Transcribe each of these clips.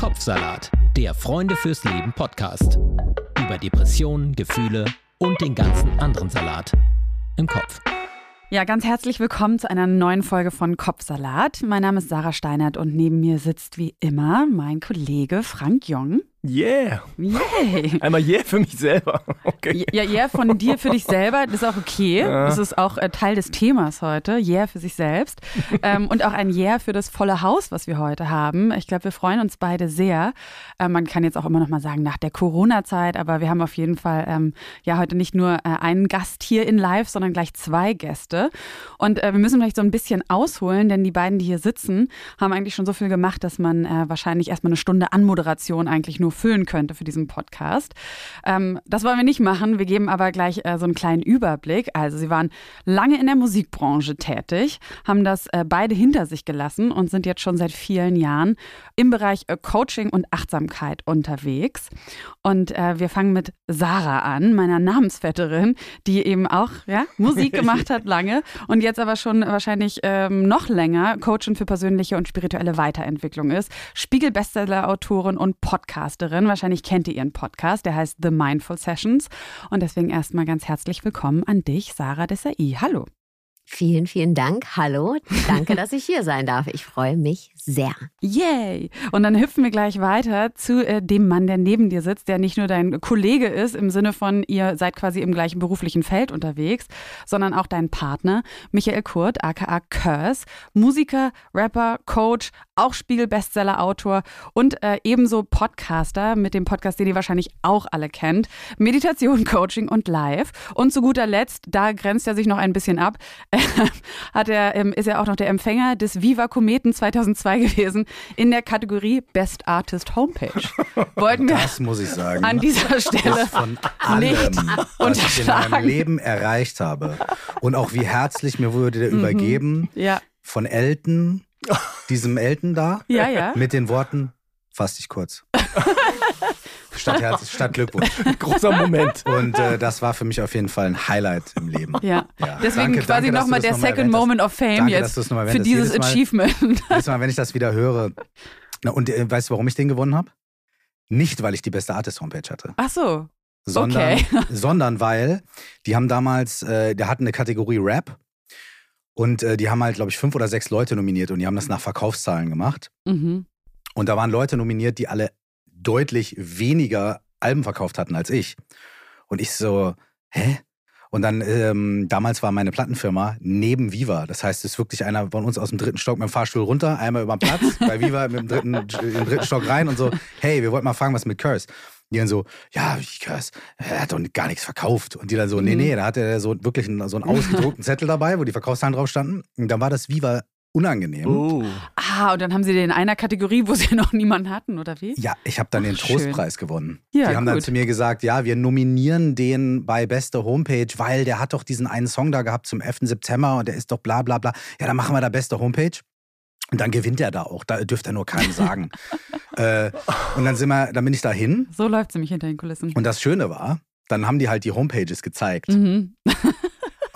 Kopfsalat, der Freunde fürs Leben Podcast. Über Depressionen, Gefühle und den ganzen anderen Salat im Kopf. Ja, ganz herzlich willkommen zu einer neuen Folge von Kopfsalat. Mein Name ist Sarah Steinert und neben mir sitzt wie immer mein Kollege Frank Jong. Yeah. Yay. Einmal yeah für mich selber. Okay. Ja, yeah von dir für dich selber, das ist auch okay. Ja. Das ist auch äh, Teil des Themas heute. Yeah für sich selbst. ähm, und auch ein Yeah für das volle Haus, was wir heute haben. Ich glaube, wir freuen uns beide sehr. Äh, man kann jetzt auch immer noch mal sagen, nach der Corona-Zeit, aber wir haben auf jeden Fall ähm, ja heute nicht nur äh, einen Gast hier in Live, sondern gleich zwei Gäste. Und wir müssen vielleicht so ein bisschen ausholen, denn die beiden, die hier sitzen, haben eigentlich schon so viel gemacht, dass man wahrscheinlich erstmal eine Stunde Anmoderation eigentlich nur füllen könnte für diesen Podcast. Ähm, das wollen wir nicht machen. Wir geben aber gleich äh, so einen kleinen Überblick. Also sie waren lange in der Musikbranche tätig, haben das äh, beide hinter sich gelassen und sind jetzt schon seit vielen Jahren im Bereich äh, Coaching und Achtsamkeit unterwegs. Und äh, wir fangen mit Sarah an, meiner Namensvetterin, die eben auch ja, Musik gemacht hat lange und jetzt aber schon wahrscheinlich ähm, noch länger Coachin für persönliche und spirituelle Weiterentwicklung ist. Spiegel-Bestseller-Autorin und Podcasterin. Wahrscheinlich kennt ihr ihren Podcast, der heißt The Mindful Sessions. Und deswegen erstmal ganz herzlich willkommen an dich, Sarah Desai. Hallo. Vielen, vielen Dank. Hallo. Danke, dass ich hier sein darf. Ich freue mich sehr. Yay! Und dann hüpfen wir gleich weiter zu äh, dem Mann, der neben dir sitzt, der nicht nur dein Kollege ist, im Sinne von, ihr seid quasi im gleichen beruflichen Feld unterwegs, sondern auch dein Partner, Michael Kurt, aka Curse, Musiker, Rapper, Coach, auch Spiegel-Bestseller-Autor und äh, ebenso Podcaster mit dem Podcast, den ihr wahrscheinlich auch alle kennt. Meditation, Coaching und Live. Und zu guter Letzt, da grenzt er sich noch ein bisschen ab, hat er, ähm, ist er auch noch der Empfänger des Viva Kometen 2002 gewesen in der Kategorie Best Artist Homepage. Wollten wir Das muss ich sagen. an dieser Stelle von allem, nicht was ich in meinem. Leben erreicht habe. Und auch wie herzlich mir wurde der übergeben Ja, von Elton, diesem Elton da, ja, ja. mit den Worten, fass dich kurz. Statt, Herz, statt Glückwunsch. Großer Moment. Und äh, das war für mich auf jeden Fall ein Highlight im Leben. Ja, Ja, deswegen danke, quasi nochmal der noch mal Second. Moment of Fame Danke, jetzt mal für dieses Jedes Mal- Achievement. Jedes Mal, wenn ich das wieder höre. Na, und äh, weißt du, warum ich den gewonnen habe? Nicht, weil ich die beste Artist-Homepage hatte. Ach so, sondern, Okay. sondern weil die haben damals, äh, der hatten eine Kategorie Rap und äh, die haben halt, glaube ich, fünf oder sechs Leute nominiert und die haben das nach Verkaufszahlen gemacht. mhm. Und da waren Leute nominiert, die alle deutlich weniger Alben verkauft hatten als ich. Und ich so, hä? Und dann, ähm, damals war meine Plattenfirma neben Viva. Das heißt, es ist wirklich einer von uns aus dem dritten Stock mit dem Fahrstuhl runter, einmal über den Platz, bei Viva mit dem dritten, im dritten Stock rein und so, hey, wir wollten mal fragen, was mit Curse. Die dann so, ja, wie Curse, er hat doch gar nichts verkauft. Und die dann so, nee, Mhm. nee, da hatte er so wirklich einen, so einen ausgedruckten Zettel dabei, wo die Verkaufszahlen drauf standen. Und dann war das Viva unangenehm. Oh. Ah, und dann haben sie den in einer Kategorie, wo sie noch niemanden hatten, oder wie? Ja, ich habe dann den Ach, schön. Trostpreis gewonnen. Ja, die haben dann gut. zu mir gesagt, ja, wir nominieren den bei beste Homepage, weil der hat doch diesen einen Song da gehabt zum 11. September und der ist doch bla bla bla. Ja, dann machen wir da beste Homepage. Und dann gewinnt er da auch. Da dürfte er nur keinem sagen. äh, und dann sind wir, dann bin ich da hin. So läuft sie mich hinter den Kulissen. Und das Schöne war, dann haben die halt die Homepages gezeigt. Mhm.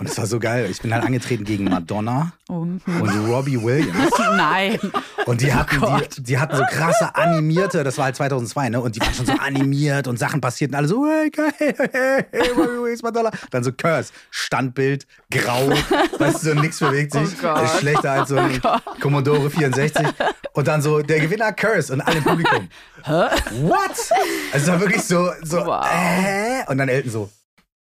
Und es war so geil. Ich bin halt angetreten gegen Madonna Oh, und Robbie Williams. Nein. Und die hatten, Oh die, die hatten so krasse animierte, das war halt 2002, ne? Und die waren schon so animiert und Sachen passierten alle so, hey, geil, hey, hey, Robbie Williams, Madonna. Dann so Curse, Standbild, grau, weißt du, so nichts bewegt sich. Oh ist schlechter als so ein Commodore 64. Und dann so, der Gewinner Curse und alle im Publikum. What? Also es war wirklich so, so, Wow. äh? Und dann Elton so,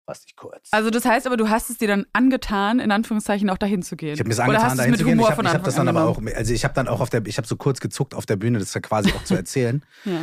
fass dich kurz. Also das heißt aber, du hast es dir dann angetan, in Anführungszeichen auch dahin zu gehen. Ich habe mir das angetan, dahin zu gehen. Ich habe hab das dann an aber auch, also ich habe dann auch auf der, ich habe so kurz gezuckt auf der Bühne, das ja quasi auch zu erzählen. Ja.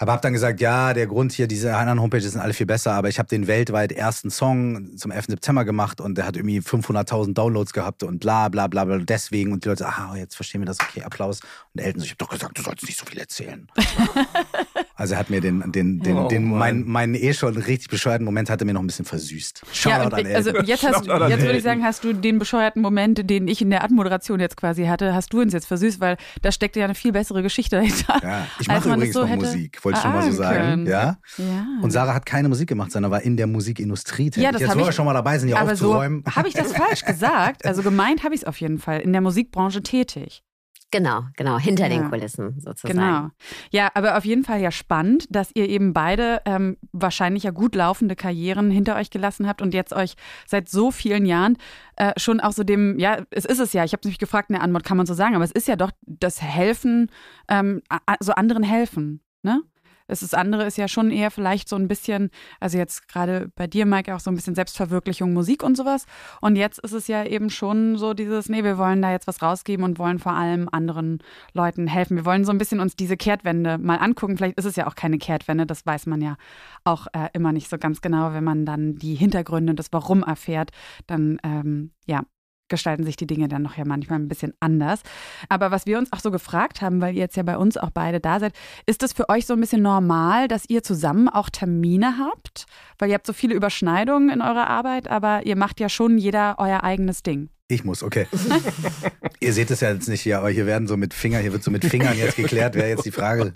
Aber habe dann gesagt, ja, der Grund hier, diese anderen Homepages sind alle viel besser, aber ich habe den weltweit ersten Song zum 11. September gemacht und der hat irgendwie 500.000 Downloads gehabt und bla bla bla bla deswegen und die Leute, ah, jetzt verstehen wir das, okay, Applaus. Und Elton so, ich habe doch gesagt, du sollst nicht so viel erzählen. also er hat mir den, den, den, Oh, den meinen mein eh schon richtig bescheuerten Moment hat er mir noch ein bisschen versüßt. Ja, Shoutout und, an also jetzt, hast, Shoutout jetzt würde ich sagen, hast du den bescheuerten Moment, den ich in der Anmoderation jetzt quasi hatte, hast du uns jetzt versüßt, weil da steckt ja eine viel bessere Geschichte dahinter. ja, ich mache übrigens so noch hätte Musik, wollte ich schon mal so sagen. Ja? Ja. Und Sarah hat keine Musik gemacht, sondern war in der Musikindustrie tätig. Ja, das Jetzt, hab wo ich- wir schon mal dabei sind, hier Aber so aufzuräumen. habe ich das falsch gesagt. Also gemeint habe ich es auf jeden Fall. In der Musikbranche tätig. Genau, genau, hinter Ja. den Kulissen sozusagen. Genau. Ja, aber auf jeden Fall ja spannend, dass ihr eben beide ähm, wahrscheinlich ja gut laufende Karrieren hinter euch gelassen habt und jetzt euch seit so vielen Jahren äh, schon auch so dem, ja, es ist es ja, ich habe mich gefragt in der Antwort, kann man so sagen, aber es ist ja doch das Helfen, ähm, so anderen helfen, ne? Es ist andere ist ja schon eher vielleicht so ein bisschen, also jetzt gerade bei dir, Mike, auch so ein bisschen Selbstverwirklichung, Musik und sowas. Und jetzt ist es ja eben schon so dieses, nee, wir wollen da jetzt was rausgeben und wollen vor allem anderen Leuten helfen. Wir wollen so ein bisschen uns diese Kehrtwende mal angucken. Vielleicht ist es ja auch keine Kehrtwende, das weiß man ja auch äh, immer nicht so ganz genau. Wenn man dann die Hintergründe und das Warum erfährt, dann ähm, ja, gestalten sich die Dinge dann noch ja manchmal ein bisschen anders. Aber was wir uns auch so gefragt haben, weil ihr jetzt ja bei uns auch beide da seid, ist es für euch so ein bisschen normal, dass ihr zusammen auch Termine habt? Weil ihr habt so viele Überschneidungen in eurer Arbeit, aber ihr macht ja schon jeder euer eigenes Ding. Ich muss, okay. Ihr seht es ja jetzt nicht hier, aber hier werden so mit Fingern, hier wird so mit Fingern jetzt geklärt, wer jetzt die Frage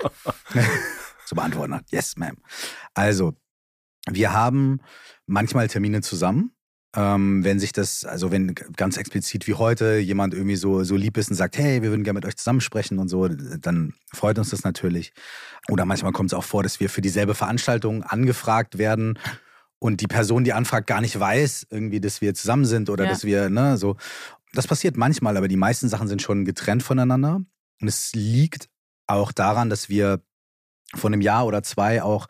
zu beantworten hat. Yes, ma'am. Also, wir haben manchmal Termine zusammen. Ähm, wenn sich das, also wenn ganz explizit wie heute jemand irgendwie so, so lieb ist und sagt, hey, wir würden gerne mit euch zusammensprechen und so, dann freut uns das natürlich. Oder manchmal kommt es auch vor, dass wir für dieselbe Veranstaltung angefragt werden und die Person, die anfragt, gar nicht weiß, irgendwie, dass wir zusammen sind oder Ja. dass wir, ne, so. Das passiert manchmal, aber die meisten Sachen sind schon getrennt voneinander. Und es liegt auch daran, dass wir vor einem Jahr oder zwei auch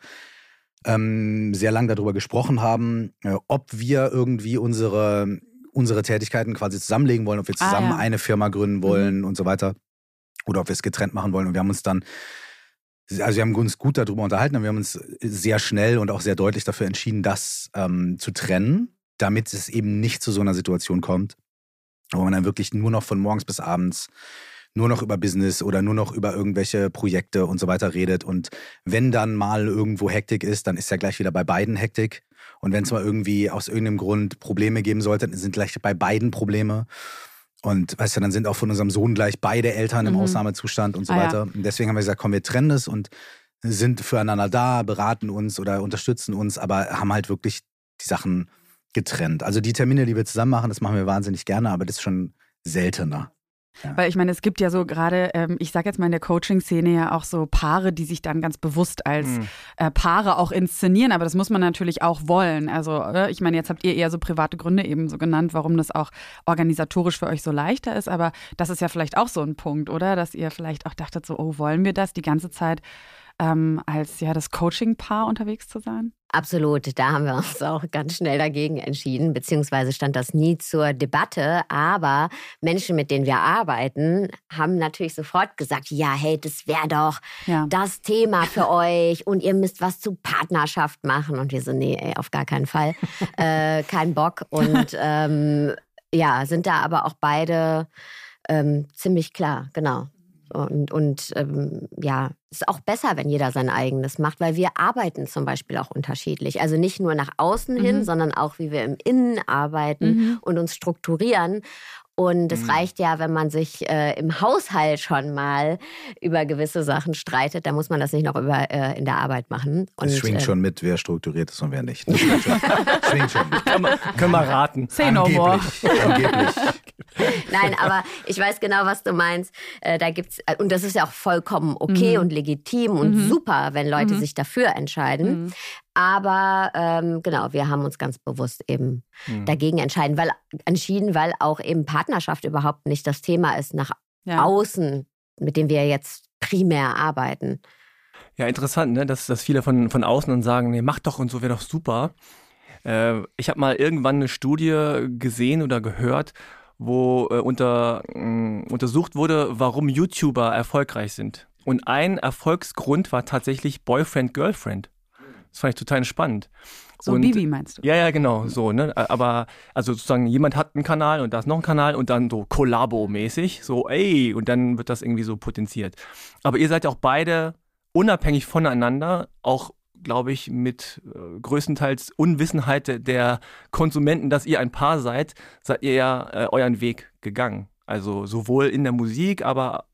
ähm, sehr lang darüber gesprochen haben, äh, ob wir irgendwie unsere, unsere Tätigkeiten quasi zusammenlegen wollen, ob wir Ah, zusammen ja. eine Firma gründen wollen und so weiter. Oder ob wir es getrennt machen wollen. Und wir haben uns dann, also wir haben uns gut darüber unterhalten, aber wir haben uns sehr schnell und auch sehr deutlich dafür entschieden, das ähm, zu trennen, damit es eben nicht zu so einer Situation kommt, wo man dann wirklich nur noch von morgens bis abends nur noch über Business oder nur noch über irgendwelche Projekte und so weiter redet. Und wenn dann mal irgendwo Hektik ist, dann ist ja gleich wieder bei beiden Hektik. Und wenn es mal irgendwie aus irgendeinem Grund Probleme geben sollte, dann sind gleich bei beiden Probleme. Und weißt du, dann sind auch von unserem Sohn gleich beide Eltern im Mhm. Ausnahmezustand und so Ah, ja. weiter. Und deswegen haben wir gesagt, komm, wir trennen es und sind füreinander da, beraten uns oder unterstützen uns, aber haben halt wirklich die Sachen getrennt. Also die Termine, die wir zusammen machen, das machen wir wahnsinnig gerne, aber das ist schon seltener. Weil ich meine, es gibt ja so gerade, ähm, ich sage jetzt mal in der Coaching-Szene ja auch so Paare, die sich dann ganz bewusst als Mhm. äh, Paare auch inszenieren, aber das muss man natürlich auch wollen. Also äh, ich meine, jetzt habt ihr eher so private Gründe eben so genannt, warum das auch organisatorisch für euch so leichter ist, aber das ist ja vielleicht auch so ein Punkt, oder? Dass ihr vielleicht auch dachtet so, oh, wollen wir das die ganze Zeit ähm, als ja das Coaching-Paar unterwegs zu sein? Absolut, da haben wir uns auch ganz schnell dagegen entschieden, beziehungsweise stand das nie zur Debatte. Aber Menschen, mit denen wir arbeiten, haben natürlich sofort gesagt, ja, hey, das wäre doch Ja. das Thema für euch und ihr müsst was zu Partnerschaft machen. Und wir so, nee, ey, auf gar keinen Fall, äh, kein Bock. Und ähm, ja, sind da aber auch beide ähm, ziemlich klar, genau. Und, und ähm, ja, ist auch besser, wenn jeder sein eigenes macht, weil wir arbeiten zum Beispiel auch unterschiedlich. Also nicht nur nach außen hin, Mhm. sondern auch, wie wir im Innen arbeiten Mhm. und uns strukturieren. Und es Mhm. reicht ja, wenn man sich äh, im Haushalt schon mal über gewisse Sachen streitet, dann muss man das nicht noch über, äh, in der Arbeit machen. Und, Es schwingt äh, schon mit, wer strukturiert ist und wer nicht. Das schwingt schon. schwingt schon. Können wir, können wir raten. Say no more. Angeblich. Nein, aber ich weiß genau, was du meinst. Äh, da gibt's äh, und das ist ja auch vollkommen okay Mhm. und legitim und Mhm. super, wenn Leute Mhm. sich dafür entscheiden. Mhm. Aber ähm, genau, wir haben uns ganz bewusst eben Hm. dagegen entscheiden, weil, entschieden, weil auch eben Partnerschaft überhaupt nicht das Thema ist nach Ja. außen, mit dem wir jetzt primär arbeiten. Ja, interessant, ne? dass, dass viele von, von außen dann sagen, nee, mach doch und so wäre doch super. Äh, ich habe mal irgendwann eine Studie gesehen oder gehört, wo äh, unter, mh, untersucht wurde, warum YouTuber erfolgreich sind. Und ein Erfolgsgrund war tatsächlich Boyfriend-Girlfriend. Das fand ich total spannend. So Und- Bibi meinst du? Ja, ja, genau, so, ne? Aber, also sozusagen, jemand hat einen Kanal und da ist noch ein Kanal und dann so Kollabo-mäßig, so, ey, und dann wird das irgendwie so potenziert. Aber ihr seid auch beide unabhängig voneinander, auch, glaube ich, mit äh, größtenteils Unwissenheit der- der Konsumenten, dass ihr ein Paar seid, seid ihr ja äh, euren Weg gegangen. Also sowohl in der Musik, aber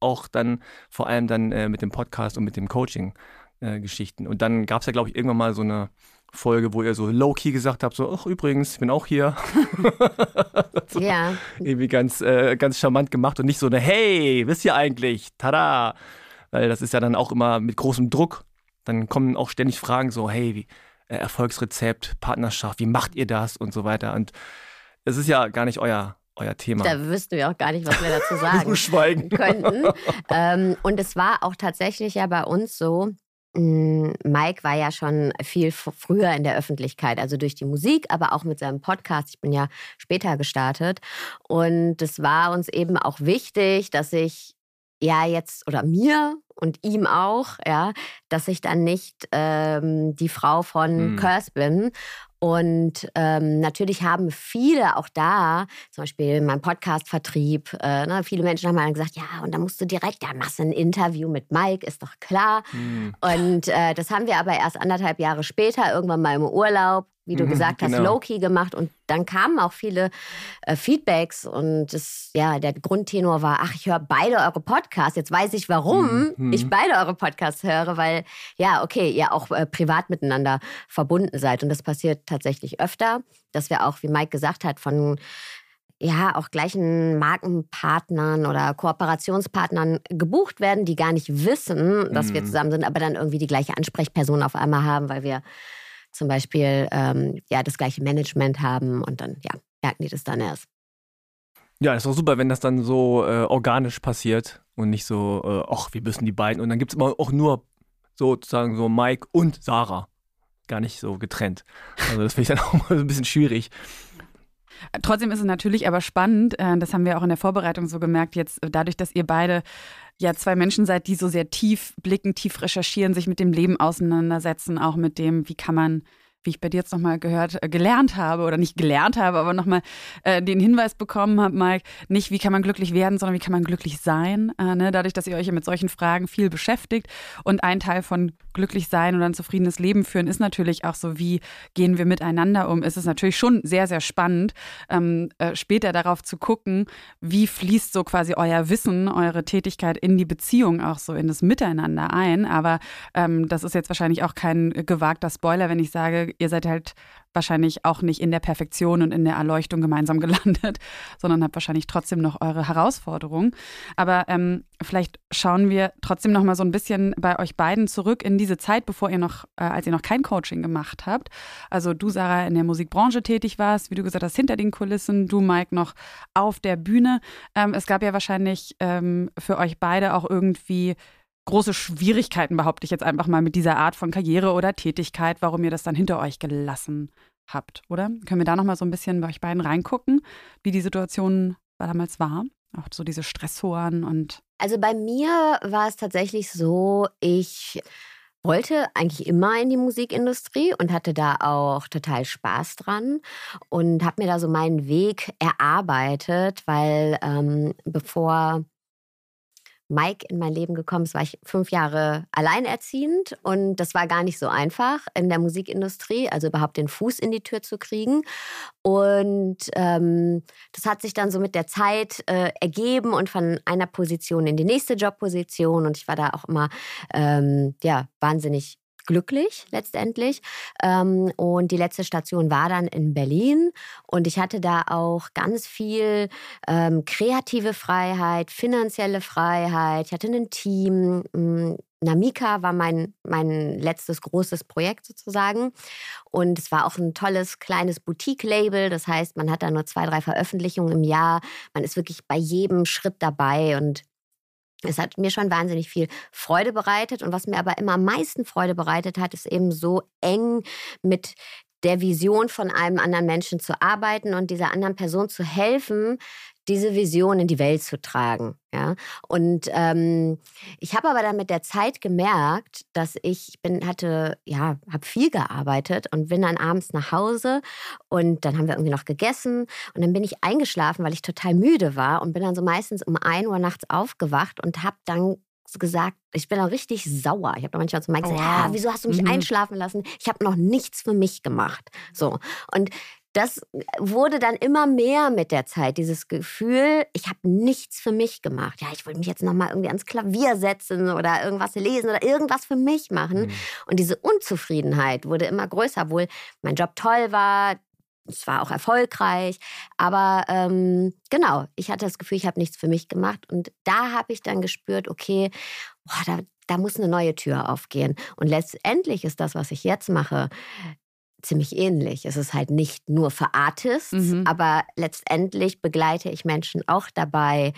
auch dann vor allem dann äh, mit dem Podcast und mit dem Coaching. Äh, Geschichten. Und dann gab es ja, glaube ich, irgendwann mal so eine Folge, wo ihr so low-key gesagt habt, so, ach übrigens, ich bin auch hier. so, ja. Irgendwie ganz, äh, ganz charmant gemacht und nicht so eine, hey, wisst ihr eigentlich, tada. Weil das ist ja dann auch immer mit großem Druck. Dann kommen auch ständig Fragen so, hey, wie, äh, Erfolgsrezept, Partnerschaft, wie macht ihr das und so weiter. Und es ist ja gar nicht euer, euer Thema. Da wüssten wir auch gar nicht, was wir dazu sagen schweigen. könnten. ähm, und es war auch tatsächlich ja bei uns so, Mike war ja schon viel früher in der Öffentlichkeit, also durch die Musik, aber auch mit seinem Podcast. Ich bin ja später gestartet. Und es war uns eben auch wichtig, dass ich ja jetzt oder mir und ihm auch, ja, dass ich dann nicht ähm, die Frau von hm. Curse bin und ähm, natürlich haben viele auch da, zum Beispiel mein Podcast-Vertrieb, äh, ne, viele Menschen haben dann gesagt, ja, und da musst du direkt, da machst du ein Interview mit Mike, ist doch klar. Mhm. Und äh, das haben wir aber erst anderthalb Jahre später, irgendwann mal im Urlaub, wie du mhm, gesagt hast, genau. low-key gemacht. Und dann kamen auch viele äh, Feedbacks. Und das, ja, der Grundtenor war, ach, ich höre beide eure Podcasts. Jetzt weiß ich, warum mhm. Ich beide eure Podcasts höre, weil, ja, okay, ihr auch äh, privat miteinander verbunden seid. Und das passiert tatsächlich öfter, dass wir auch, wie Mike gesagt hat, von ja, auch gleichen Markenpartnern oder Kooperationspartnern gebucht werden, die gar nicht wissen, dass mhm. wir zusammen sind, aber dann irgendwie die gleiche Ansprechperson auf einmal haben, weil wir zum Beispiel ähm, ja, das gleiche Management haben und dann ja, merken die das dann erst. Ja, ist auch super, wenn das dann so äh, organisch passiert und nicht so, äh, ach, wir müssen die beiden. Und dann gibt es immer auch nur sozusagen so Mike und Sarah. Gar nicht so getrennt. Also das finde ich dann auch mal so ein bisschen schwierig. Trotzdem ist es natürlich aber spannend, äh, das haben wir auch in der Vorbereitung so gemerkt, jetzt äh, dadurch, dass ihr beide ja zwei Menschen seid, die so sehr tief blicken, tief recherchieren, sich mit dem Leben auseinandersetzen, auch mit dem, wie kann man wie ich bei dir jetzt nochmal gehört, äh, gelernt habe oder nicht gelernt habe, aber nochmal äh, den Hinweis bekommen habe, Mike, nicht wie kann man glücklich werden, sondern wie kann man glücklich sein, äh, ne? dadurch, dass ihr euch mit solchen Fragen viel beschäftigt. Und ein Teil von glücklich sein oder ein zufriedenes Leben führen ist natürlich auch so, wie gehen wir miteinander um. Ist es natürlich schon sehr, sehr spannend, ähm, äh, später darauf zu gucken, wie fließt so quasi euer Wissen, eure Tätigkeit in die Beziehung auch so in das Miteinander ein. Aber ähm, das ist jetzt wahrscheinlich auch kein gewagter Spoiler, wenn ich sage, ihr seid halt wahrscheinlich auch nicht in der Perfektion und in der Erleuchtung gemeinsam gelandet, sondern habt wahrscheinlich trotzdem noch eure Herausforderungen. Aber ähm, vielleicht schauen wir trotzdem noch mal so ein bisschen bei euch beiden zurück in diese Zeit, bevor ihr noch, äh, als ihr noch kein Coaching gemacht habt. Also du, Sarah, in der Musikbranche tätig warst, wie du gesagt hast, hinter den Kulissen, du, Mike, noch auf der Bühne. Ähm, es gab ja wahrscheinlich ähm, für euch beide auch irgendwie große Schwierigkeiten, behaupte ich jetzt einfach mal, mit dieser Art von Karriere oder Tätigkeit, warum ihr das dann hinter euch gelassen habt, oder? Können wir da noch mal so ein bisschen bei euch beiden reingucken, wie die Situation damals war? Auch so diese Stressoren und. Also bei mir war es tatsächlich so, ich wollte eigentlich immer in die Musikindustrie und hatte da auch total Spaß dran und habe mir da so meinen Weg erarbeitet, weil ähm, bevor Mike in mein Leben gekommen ist, war ich fünf Jahre alleinerziehend und das war gar nicht so einfach in der Musikindustrie, also überhaupt den Fuß in die Tür zu kriegen. Und ähm, das hat sich dann so mit der Zeit äh, ergeben und von einer Position in die nächste Jobposition und ich war da auch immer ähm, ja wahnsinnig glücklich letztendlich. Ähm, und die letzte Station war dann in Berlin. Und ich hatte da auch ganz viel ähm, kreative Freiheit, finanzielle Freiheit. Ich hatte ein Team. Hm, Namika war mein, mein letztes großes Projekt sozusagen. Und es war auch ein tolles kleines Boutique-Label. Das heißt, man hat da nur zwei, drei Veröffentlichungen im Jahr. Man ist wirklich bei jedem Schritt dabei. Und es hat mir schon wahnsinnig viel Freude bereitet. Und was mir aber immer am meisten Freude bereitet hat, ist eben so eng mit der Vision von einem anderen Menschen zu arbeiten und dieser anderen Person zu helfen, diese Vision in die Welt zu tragen. Ja? Und ähm, ich habe aber dann mit der Zeit gemerkt, dass ich, bin, hatte, ja, habe viel gearbeitet und bin dann abends nach Hause und dann haben wir irgendwie noch gegessen und dann bin ich eingeschlafen, weil ich total müde war und bin dann so meistens um 1 Uhr nachts aufgewacht und habe dann gesagt, ich bin auch richtig sauer. Ich habe manchmal zu Mike gesagt, oh, wow. ja, wieso hast du mich mhm. einschlafen lassen? Ich habe noch nichts für mich gemacht. So. Und das wurde dann immer mehr mit der Zeit, dieses Gefühl, ich habe nichts für mich gemacht. Ja, ich wollte mich jetzt nochmal irgendwie ans Klavier setzen oder irgendwas lesen oder irgendwas für mich machen. Mhm. Und diese Unzufriedenheit wurde immer größer, obwohl mein Job toll war, es war auch erfolgreich. Aber ähm, genau, ich hatte das Gefühl, ich habe nichts für mich gemacht. Und da habe ich dann gespürt, okay, boah, da, da muss eine neue Tür aufgehen. Und letztendlich ist das, was ich jetzt mache, ziemlich ähnlich. Es ist halt nicht nur für Artists, mhm. aber letztendlich begleite ich Menschen auch dabei,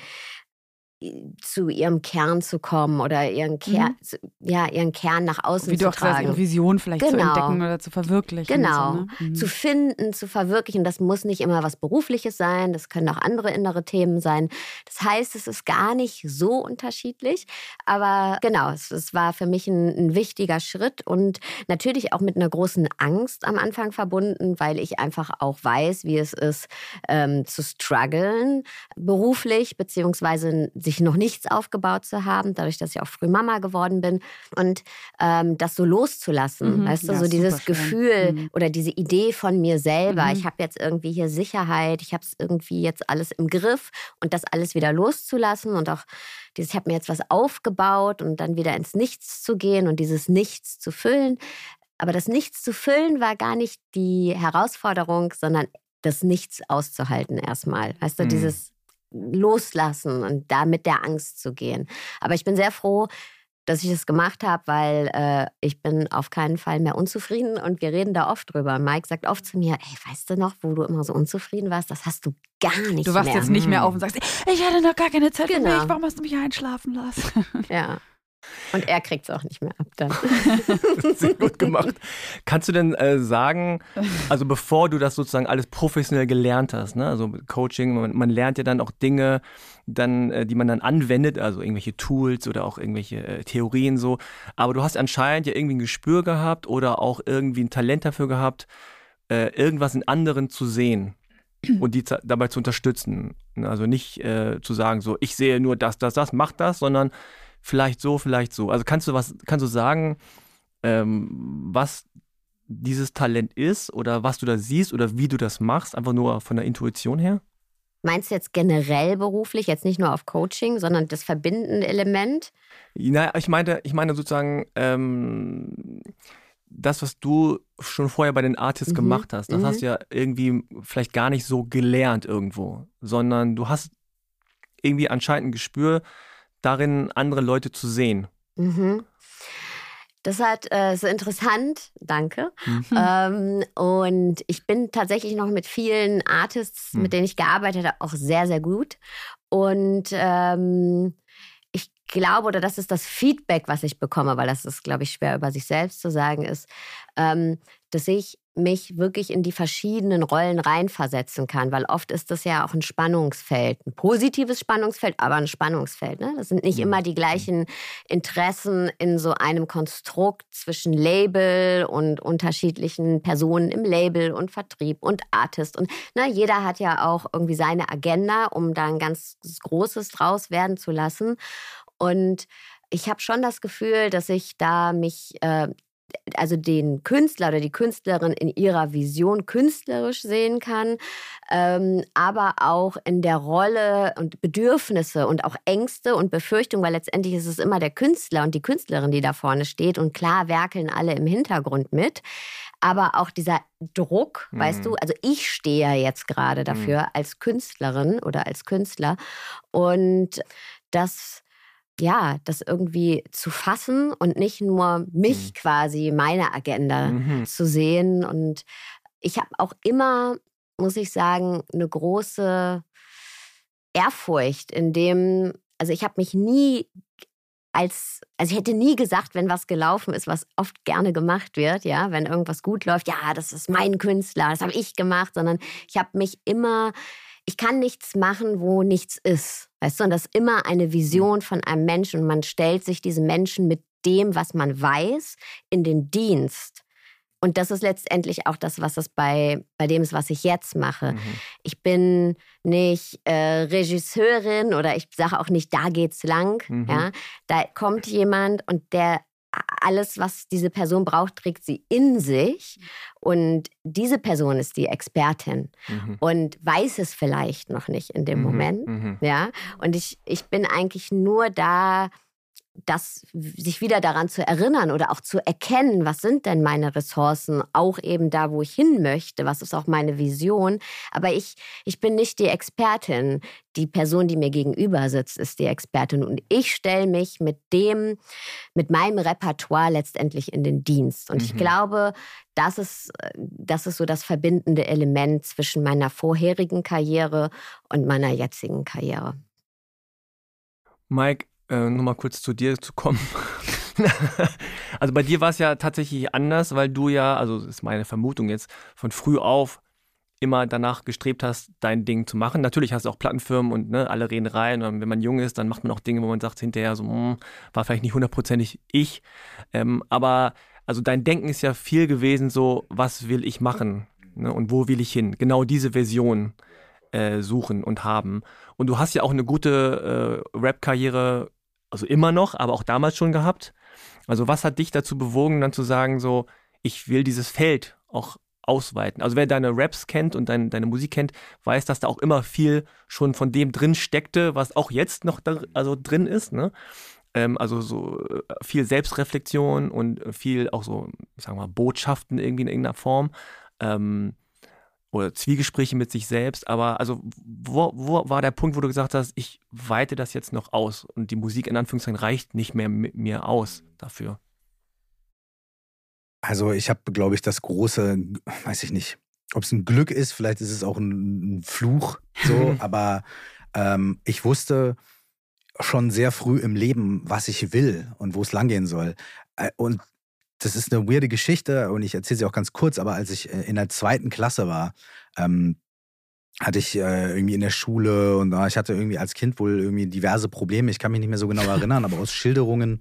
zu ihrem Kern zu kommen oder ihren Kern, mhm. ja, ihren Kern nach außen Wie zu du auch tragen. Sagst, ihre Vision vielleicht genau. zu entdecken oder zu verwirklichen. Genau, so, ne? mhm. zu finden, zu verwirklichen. Das muss nicht immer was Berufliches sein, das können auch andere innere Themen sein. Das heißt, es ist gar nicht so unterschiedlich, aber genau, es, es war für mich ein, ein wichtiger Schritt und natürlich auch mit einer großen Angst am Anfang verbunden, weil ich einfach auch weiß, wie es ist, ähm, zu strugglen beruflich, beziehungsweise sich noch nichts aufgebaut zu haben, dadurch, dass ich auch früh Mama geworden bin. Und ähm, das so loszulassen, mhm. weißt du, ja, so dieses Gefühl mhm. oder diese Idee von mir selber, mhm. ich habe jetzt irgendwie hier Sicherheit, ich habe es irgendwie jetzt alles im Griff und das alles wieder loszulassen und auch dieses, ich habe mir jetzt was aufgebaut und dann wieder ins Nichts zu gehen und dieses Nichts zu füllen. Aber das Nichts zu füllen war gar nicht die Herausforderung, sondern das Nichts auszuhalten erstmal. Weißt du, mhm. dieses loslassen und da mit der Angst zu gehen. Aber ich bin sehr froh, dass ich es gemacht habe, weil äh, ich bin auf keinen Fall mehr unzufrieden und wir reden da oft drüber. Mike sagt oft zu mir, ey, weißt du noch, wo du immer so unzufrieden warst? Das hast du gar nicht mehr. Du wachst mehr. jetzt nicht mehr auf und sagst, ich hatte noch gar keine Zeit genau. für mich, warum hast du mich einschlafen lassen? Ja. Und er kriegt es auch nicht mehr ab dann. Sehr gut gemacht. Kannst du denn äh, sagen, also bevor du das sozusagen alles professionell gelernt hast, ne? also Coaching, man, man lernt ja dann auch Dinge, dann, äh, die man dann anwendet, also irgendwelche Tools oder auch irgendwelche äh, Theorien so. Aber du hast anscheinend ja irgendwie ein Gespür gehabt oder auch irgendwie ein Talent dafür gehabt, äh, irgendwas in anderen zu sehen und die dabei zu unterstützen. Also nicht äh, zu sagen, so ich sehe nur das, das, das, mach das, sondern vielleicht so, vielleicht so. Also kannst du was, kannst du sagen, ähm, was dieses Talent ist oder was du da siehst oder wie du das machst, einfach nur von der Intuition her? Meinst du jetzt generell beruflich, jetzt nicht nur auf Coaching, sondern das verbindende Element? Naja, ich meine, ich meine sozusagen, ähm, das, was du schon vorher bei den Artists mhm. gemacht hast, das mhm. hast du ja irgendwie vielleicht gar nicht so gelernt irgendwo, sondern du hast irgendwie anscheinend ein Gespür darin, andere Leute zu sehen. Mhm. Das hat äh, so interessant, danke. Mhm. Ähm, und ich bin tatsächlich noch mit vielen Artists, mhm. mit denen ich gearbeitet habe, auch sehr, sehr gut. Und ähm, glaube, oder das ist das Feedback, was ich bekomme, weil das ist, glaube ich, schwer über sich selbst zu sagen, ist, ähm, dass ich mich wirklich in die verschiedenen Rollen reinversetzen kann, weil oft ist das ja auch ein Spannungsfeld, ein positives Spannungsfeld, aber ein Spannungsfeld. Ne? Das sind nicht immer die gleichen Interessen in so einem Konstrukt zwischen Label und unterschiedlichen Personen im Label und Vertrieb und Artist. Und ne, jeder hat ja auch irgendwie seine Agenda, um da ein ganz Großes draus werden zu lassen. Und ich habe schon das Gefühl, dass ich da mich äh, also den Künstler oder die Künstlerin in ihrer Vision künstlerisch sehen kann, ähm, aber auch in der Rolle und Bedürfnisse und auch Ängste und Befürchtungen, weil letztendlich ist es immer der Künstler und die Künstlerin, die da vorne steht und klar werkeln alle im Hintergrund mit. Aber auch dieser Druck, mhm. weißt du, also ich stehe ja jetzt gerade dafür mhm. als Künstlerin oder als Künstler und das ja, das irgendwie zu fassen und nicht nur mich mhm. quasi, meine Agenda mhm. zu sehen. Und ich habe auch immer, muss ich sagen, eine große Ehrfurcht in dem, also ich habe mich nie als, also ich hätte nie gesagt, wenn was gelaufen ist, was oft gerne gemacht wird, ja, wenn irgendwas gut läuft, ja, das ist mein Künstler, das habe ich gemacht, sondern ich habe mich immer ich kann nichts machen, wo nichts ist. Weißt du, und das ist immer eine Vision von einem Menschen und man stellt sich diesen Menschen mit dem, was man weiß, in den Dienst. Und das ist letztendlich auch das, was es bei, bei dem ist, was ich jetzt mache. Mhm. Ich bin nicht äh, Regisseurin oder ich sage auch nicht, da geht's lang. Mhm. Ja? Da kommt jemand und der alles, was diese Person braucht, trägt sie in sich. Und diese Person ist die Expertin mhm. und weiß es vielleicht noch nicht in dem mhm. Moment. Mhm. Ja. Und ich, ich bin eigentlich nur da, das sich wieder daran zu erinnern oder auch zu erkennen, was sind denn meine Ressourcen, auch eben da, wo ich hin möchte, was ist auch meine Vision. Aber ich, ich bin nicht die Expertin. Die Person, die mir gegenüber sitzt, ist die Expertin. Und ich stelle mich mit dem, mit meinem Repertoire letztendlich in den Dienst. Und mhm. ich glaube, das ist, das ist so das verbindende Element zwischen meiner vorherigen Karriere und meiner jetzigen Karriere. Mike, äh, nochmal kurz zu dir zu kommen. also bei dir war es ja tatsächlich anders, weil du ja, also das ist meine Vermutung jetzt, von früh auf immer danach gestrebt hast, dein Ding zu machen. Natürlich hast du auch Plattenfirmen und ne, alle reden rein. Und wenn man jung ist, dann macht man auch Dinge, wo man sagt hinterher so, mh, hm, war vielleicht nicht hundertprozentig ich. Ähm, aber also dein Denken ist ja viel gewesen so, was will ich machen ne, und wo will ich hin? Genau diese Version äh, suchen und haben. Und du hast ja auch eine gute äh, Rap-Karriere also immer noch, aber auch damals schon gehabt. Also was hat dich dazu bewogen, dann zu sagen, so, ich will dieses Feld auch ausweiten. Also wer deine Raps kennt und dein, deine Musik kennt, weiß, dass da auch immer viel schon von dem drin steckte, was auch jetzt noch da, also drin ist. Ne? Ähm, also so äh, viel Selbstreflexion und viel auch so, sagen wir mal, Botschaften irgendwie in irgendeiner Form. Ähm, oder Zwiegespräche mit sich selbst, aber also wo, wo war der Punkt, wo du gesagt hast, ich weite das jetzt noch aus und die Musik in Anführungszeichen reicht nicht mehr mit mir aus dafür? Also ich habe, glaube ich, das große, weiß ich nicht, ob es ein Glück ist, vielleicht ist es auch ein, ein Fluch, so, aber ähm, ich wusste schon sehr früh im Leben, was ich will und wo es langgehen soll. Äh, und das ist eine weirde Geschichte und ich erzähle sie auch ganz kurz, aber als ich äh, in der zweiten Klasse war, ähm, hatte ich äh, irgendwie in der Schule und äh, ich hatte irgendwie als Kind wohl irgendwie diverse Probleme. Ich kann mich nicht mehr so genau erinnern, aber aus Schilderungen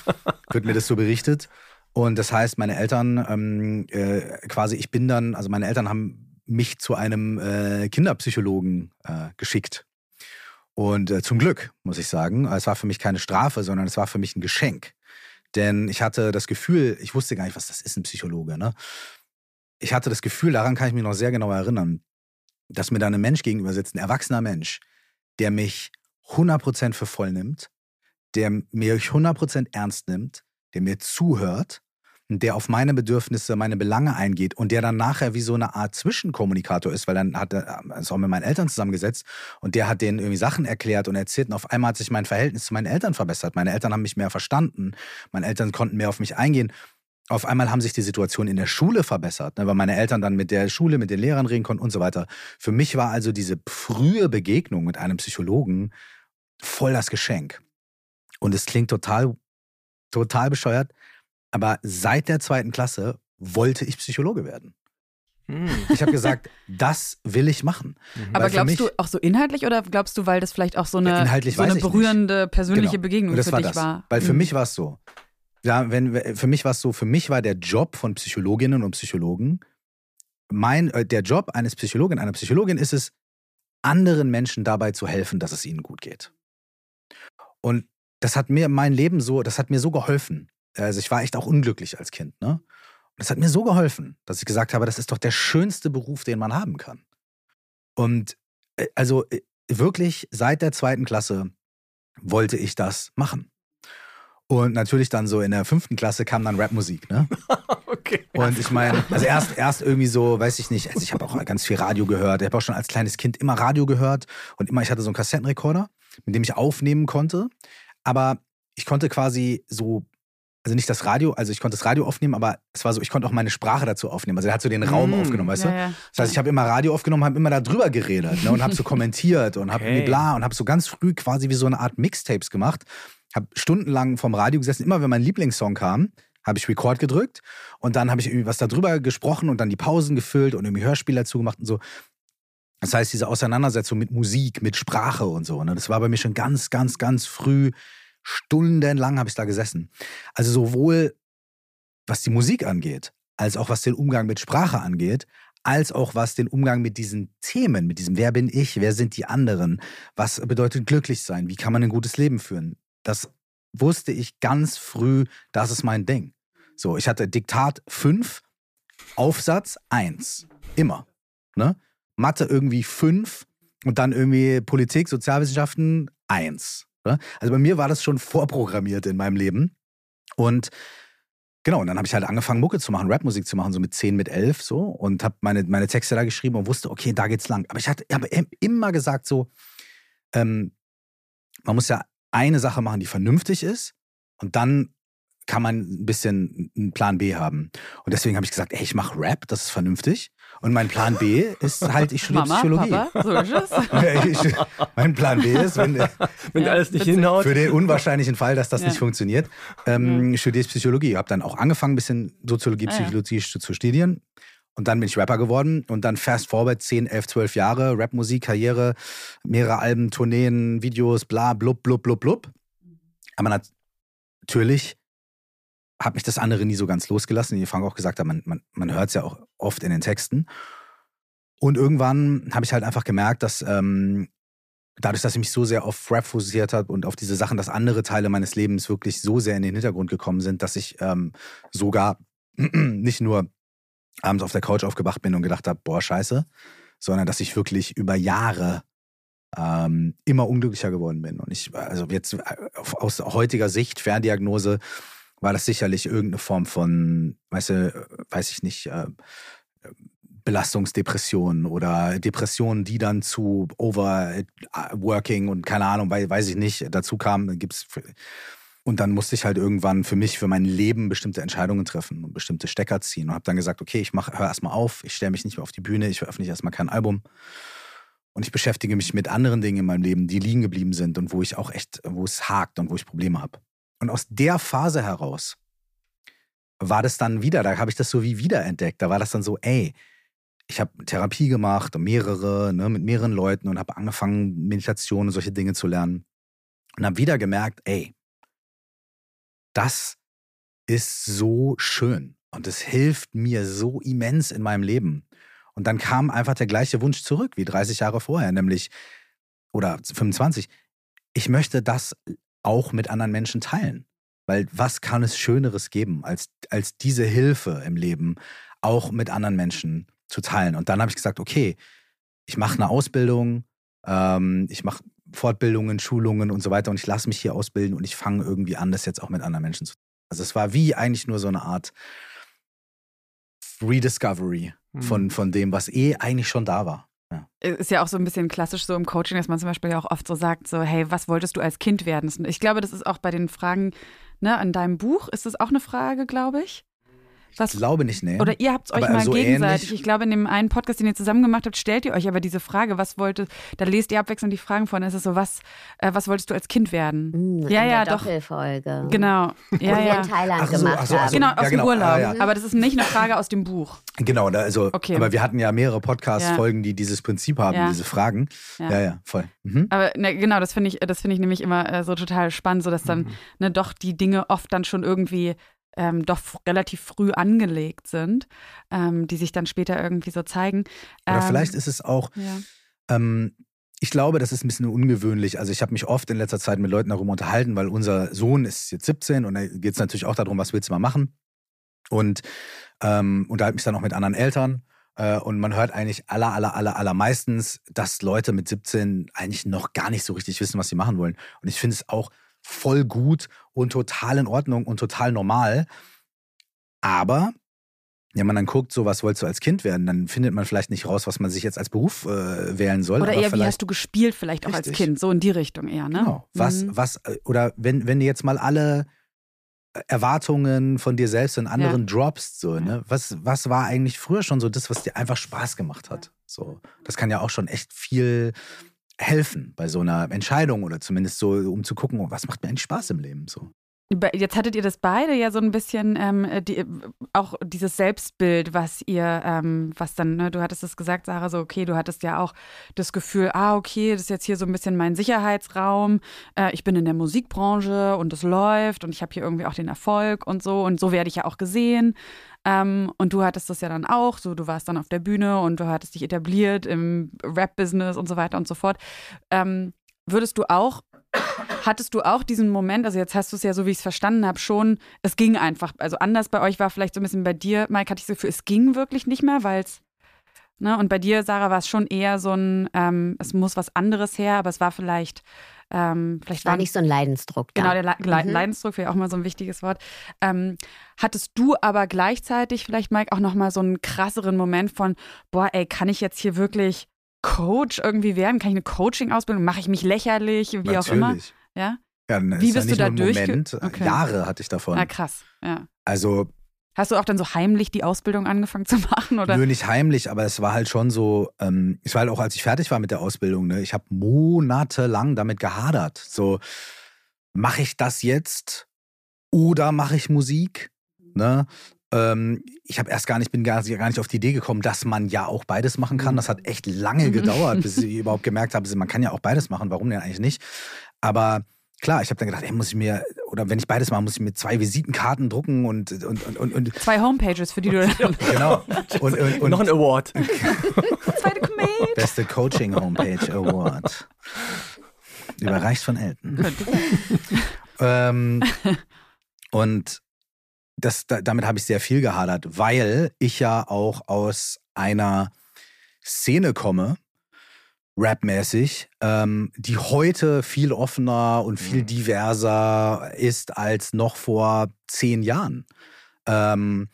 wird mir das so berichtet. Und das heißt, meine Eltern ähm, äh, quasi, ich bin dann, also meine Eltern haben mich zu einem äh, Kinderpsychologen äh, geschickt. Und zum Glück, muss ich sagen. Es war für mich keine Strafe, sondern es war für mich ein Geschenk. Denn ich hatte das Gefühl, ich wusste gar nicht, was das ist, ein Psychologe. Ne? Ich hatte das Gefühl, daran kann ich mich noch sehr genau erinnern, dass mir da ein Mensch gegenüber sitzt, ein erwachsener Mensch, der mich 100% für voll nimmt, der mich 100% ernst nimmt, der mir zuhört der auf meine Bedürfnisse, meine Belange eingeht und der dann nachher wie so eine Art Zwischenkommunikator ist, weil dann hat er ist auch mit meinen Eltern zusammengesetzt und der hat denen irgendwie Sachen erklärt und erzählt und auf einmal hat sich mein Verhältnis zu meinen Eltern verbessert. Meine Eltern haben mich mehr verstanden, meine Eltern konnten mehr auf mich eingehen. Auf einmal haben sich die Situationen in der Schule verbessert, ne, weil meine Eltern dann mit der Schule, mit den Lehrern reden konnten und so weiter. Für mich war also diese frühe Begegnung mit einem Psychologen voll das Geschenk. Und es klingt total, total bescheuert, aber seit der zweiten Klasse wollte ich Psychologe werden. Hm. Ich habe gesagt, das will ich machen. Mhm. Aber glaubst du auch so inhaltlich oder glaubst du, weil das vielleicht auch so eine, ja, so eine berührende nicht. persönliche genau. Begegnung für war dich das. war? Weil für mhm. mich war es so. Ja, wenn, für mich war es so, für mich war der Job von Psychologinnen und Psychologen, mein, äh, der Job eines Psychologen, einer Psychologin ist es, anderen Menschen dabei zu helfen, dass es ihnen gut geht. Und das hat mir mein Leben so, das hat mir so geholfen. Also ich war echt auch unglücklich als Kind, ne? Und das hat mir so geholfen, dass ich gesagt habe, das ist doch der schönste Beruf, den man haben kann. Und äh, also äh, wirklich seit der zweiten Klasse wollte ich das machen. Und natürlich dann so in der fünften Klasse kam dann Rapmusik, ne? okay. Und ich meine, also erst, erst irgendwie so, weiß ich nicht, also ich habe auch ganz viel Radio gehört. Ich habe auch schon als kleines Kind immer Radio gehört und immer, ich hatte so einen Kassettenrekorder, mit dem ich aufnehmen konnte. Aber ich konnte quasi so also nicht das Radio, also ich konnte das Radio aufnehmen, aber es war so, ich konnte auch meine Sprache dazu aufnehmen. Also er hat so den Raum mm, aufgenommen, weißt ja, du? Ja. Das heißt, ich habe immer Radio aufgenommen, habe immer da drüber geredet ne, und habe so kommentiert und habe okay. bla und habe so ganz früh quasi wie so eine Art Mixtapes gemacht. Habe stundenlang vom Radio gesessen, immer wenn mein Lieblingssong kam, habe ich Record gedrückt und dann habe ich irgendwie was darüber gesprochen und dann die Pausen gefüllt und irgendwie Hörspiel dazu gemacht und so. Das heißt, diese Auseinandersetzung mit Musik, mit Sprache und so, ne, das war bei mir schon ganz, ganz, ganz früh Stundenlang habe ich da gesessen. Also sowohl was die Musik angeht, als auch was den Umgang mit Sprache angeht, als auch was den Umgang mit diesen Themen, mit diesem Wer bin ich, wer sind die anderen, was bedeutet glücklich sein, wie kann man ein gutes Leben führen. Das wusste ich ganz früh, das ist mein Ding. So, ich hatte Diktat 5, Aufsatz 1. Immer. Ne? Mathe irgendwie 5 und dann irgendwie Politik, Sozialwissenschaften 1. Ne? Also bei mir war das schon vorprogrammiert in meinem Leben. Und genau, und dann habe ich halt angefangen, Mucke zu machen, Rapmusik zu machen, so mit 10, mit 11 so. Und habe meine, meine Texte da geschrieben und wusste, okay, da geht's lang. Aber ich hatte hab immer gesagt so, ähm, man muss ja eine Sache machen, die vernünftig ist. Und dann kann man ein bisschen einen Plan B haben. Und deswegen habe ich gesagt, ey, ich mache Rap, das ist vernünftig. Und mein Plan B ist halt, ich studiere Mama, Psychologie. Papa, so ist es. Mein Plan B ist, wenn, Wenn Ja, alles nicht witzig. hinhaut. für den unwahrscheinlichen Fall, dass das Ja. nicht funktioniert, ähm, studiere ich Psychologie. Habe dann auch angefangen, ein bisschen Soziologie, Ah, ja. Psychologie zu, zu studieren. Und dann bin ich Rapper geworden und dann fast forward 10, 11, 12 Jahre, Rapmusik, Karriere, mehrere Alben, Tourneen, Videos, bla, blub, blub, blub, blub. Aber nat- natürlich hat mich das andere nie so ganz losgelassen. Wie Frank auch gesagt hat, man, man, man hört es ja auch oft in den Texten. Und irgendwann habe ich halt einfach gemerkt, dass ähm, dadurch, dass ich mich so sehr auf Rap fokussiert habe und auf diese Sachen, dass andere Teile meines Lebens wirklich so sehr in den Hintergrund gekommen sind, dass ich ähm, sogar nicht nur abends auf der Couch aufgewacht bin und gedacht habe, boah, scheiße, sondern dass ich wirklich über Jahre ähm, immer unglücklicher geworden bin. Und ich, also jetzt äh, aus heutiger Sicht, Ferndiagnose, war das sicherlich irgendeine Form von, weißt du, weiß ich nicht, äh, Belastungsdepressionen oder Depressionen, die dann zu Overworking und keine Ahnung, wei- weiß ich nicht, dazu kamen. Gibt's und dann musste ich halt irgendwann für mich, für mein Leben bestimmte Entscheidungen treffen und bestimmte Stecker ziehen und habe dann gesagt, okay, ich mach, hör erstmal auf, ich stelle mich nicht mehr auf die Bühne, ich veröffentliche erstmal kein Album und ich beschäftige mich mit anderen Dingen in meinem Leben, die liegen geblieben sind und wo ich auch echt, wo es hakt und wo ich Probleme habe. Und aus der Phase heraus war das dann wieder, da habe ich das so wie wiederentdeckt. Da war das dann so, ey, ich habe Therapie gemacht, mehrere, ne, mit mehreren Leuten und habe angefangen, Meditation und solche Dinge zu lernen. Und habe wieder gemerkt, ey, das ist so schön und es hilft mir so immens in meinem Leben. Und dann kam einfach der gleiche Wunsch zurück wie 30 Jahre vorher, nämlich, oder 25, ich möchte das auch mit anderen Menschen teilen. Weil was kann es Schöneres geben, als, als diese Hilfe im Leben auch mit anderen Menschen zu teilen? Und dann habe ich gesagt, okay, ich mache eine Ausbildung, ähm, ich mache Fortbildungen, Schulungen und so weiter und ich lasse mich hier ausbilden und ich fange irgendwie an, das jetzt auch mit anderen Menschen zu Also es war wie eigentlich nur so eine Art Rediscovery Mhm. von, von dem, was eh eigentlich schon da war. Ja. Ist ja auch so ein bisschen klassisch so im Coaching, dass man zum Beispiel ja auch oft so sagt, so, hey, was wolltest du als Kind werden? Ich glaube, das ist auch bei den Fragen, ne, an deinem Buch, ist das auch eine Frage, glaube ich? Was, Ich glaube nicht, nee. oder ihr habt es euch Aber mal so gegenseitig. ähnlich. Ich glaube, in dem einen Podcast, den ihr zusammen gemacht habt, stellt ihr euch aber diese Frage, was wollte, da lest ihr abwechselnd die Fragen von, es ist so, was, äh, was wolltest du als Kind werden? Hm, ja, in ja, der doch. Doppelfolge. Genau. Wo Ja, wir ja. in Thailand Ach so, gemacht ach so, ach haben. so. Genau, Ja, aus dem genau. Urlaub. Ah, ja. Aber das ist nicht eine Frage aus dem Buch. Genau, da, also, Okay. aber wir hatten ja mehrere Podcast-Folgen, die dieses Prinzip haben, Ja. diese Fragen. Ja. Ja, ja, voll. Mhm. Aber ne, genau, das finde ich, das finde ich nämlich immer äh, so total spannend, so dass dann Mhm. ne, doch die Dinge oft dann schon irgendwie ähm, doch relativ früh angelegt sind, ähm, die sich dann später irgendwie so zeigen. Oder Ähm, vielleicht ist es auch, ja. ähm, ich glaube, das ist ein bisschen ungewöhnlich. Also ich habe mich oft in letzter Zeit mit Leuten darüber unterhalten, weil unser Sohn ist jetzt 17 und da geht es natürlich auch darum, was willst du mal machen? Und ähm, unterhalte mich dann auch mit anderen Eltern. Äh, und man hört eigentlich aller, aller, aller, allermeistens, dass Leute mit 17 eigentlich noch gar nicht so richtig wissen, was sie machen wollen. Und ich finde es auch voll gut und total in Ordnung und total normal. Aber wenn man dann guckt, so was wolltest du als Kind werden, dann findet man vielleicht nicht raus, was man sich jetzt als Beruf äh, wählen soll. Oder eher, wie hast du gespielt, vielleicht auch als Richtig. Kind, so in die Richtung eher, ne? Genau. Was, Mhm. was, äh, oder wenn, wenn du jetzt mal alle äh, Erwartungen von dir selbst in anderen droppst, so, ne? Was, was war eigentlich früher schon so das, was dir einfach Spaß gemacht hat? So, das kann ja auch schon echt viel helfen bei so einer Entscheidung oder zumindest so, um zu gucken, was macht mir eigentlich Spaß im Leben? So. Jetzt hattet ihr das beide ja so ein bisschen, ähm, die, auch dieses Selbstbild, was ihr, ähm, was dann, ne, du hattest es gesagt, Sarah, so, okay, du hattest ja auch das Gefühl, ah, okay, das ist jetzt hier so ein bisschen mein Sicherheitsraum, äh, ich bin in der Musikbranche und es läuft und ich habe hier irgendwie auch den Erfolg und so und so werde ich ja auch gesehen. Ähm, und du hattest das ja dann auch, so, du warst dann auf der Bühne und du hattest dich etabliert im Rap-Business und so weiter und so fort. Ähm, würdest du auch Hattest du auch diesen Moment, also jetzt hast du es ja so, wie ich es verstanden habe, schon, es ging einfach, also anders bei euch war vielleicht so ein bisschen bei dir, Mike, hatte ich das Gefühl, es ging wirklich nicht mehr, weil es, ne, und bei dir, Sarah, war es schon eher so ein, ähm, es muss was anderes her, aber es war vielleicht, ähm, vielleicht war nicht so ein Leidensdruck. Da. Genau, der Le mhm. Leidensdruck wäre auch mal so ein wichtiges Wort. Ähm, hattest du aber gleichzeitig vielleicht, Mike, auch nochmal so einen krasseren Moment von, boah, ey, kann ich jetzt hier wirklich Coach irgendwie werden? Kann ich eine Coaching-Ausbildung? Mache ich mich lächerlich? Wie Natürlich. auch immer? Ja. Ja, Wie bist ja du da durch? Moment, okay. Jahre hatte ich davon. Ah, krass. Ja. Also Hast du auch dann so heimlich die Ausbildung angefangen zu machen? Oder? Nö, nicht heimlich, aber es war halt schon so, ähm, es war halt auch, als ich fertig war mit der Ausbildung, ne, ich habe monatelang damit gehadert. So, mache ich das jetzt oder mache ich Musik? Ne? Ähm, ich habe erst gar nicht, bin gar, gar nicht auf die Idee gekommen, dass man ja auch beides machen kann. Das hat echt lange gedauert, bis ich überhaupt gemerkt habe, man kann ja auch beides machen. Warum denn eigentlich nicht? Aber klar, ich habe dann gedacht, ey, muss ich mir, oder wenn ich beides mache, muss ich mir zwei Visitenkarten drucken und. und, und, und, und zwei Homepages, für die du. genau. Und, und, und, noch ein Award. Zweite Commate. Beste Coaching Homepage Award. Überreicht von Elton. ähm, und das, damit habe ich sehr viel gehadert, weil ich ja auch aus einer Szene komme, rapmäßig, ähm, die heute viel offener und viel mhm. diverser ist als noch vor zehn Jahren. Ähm,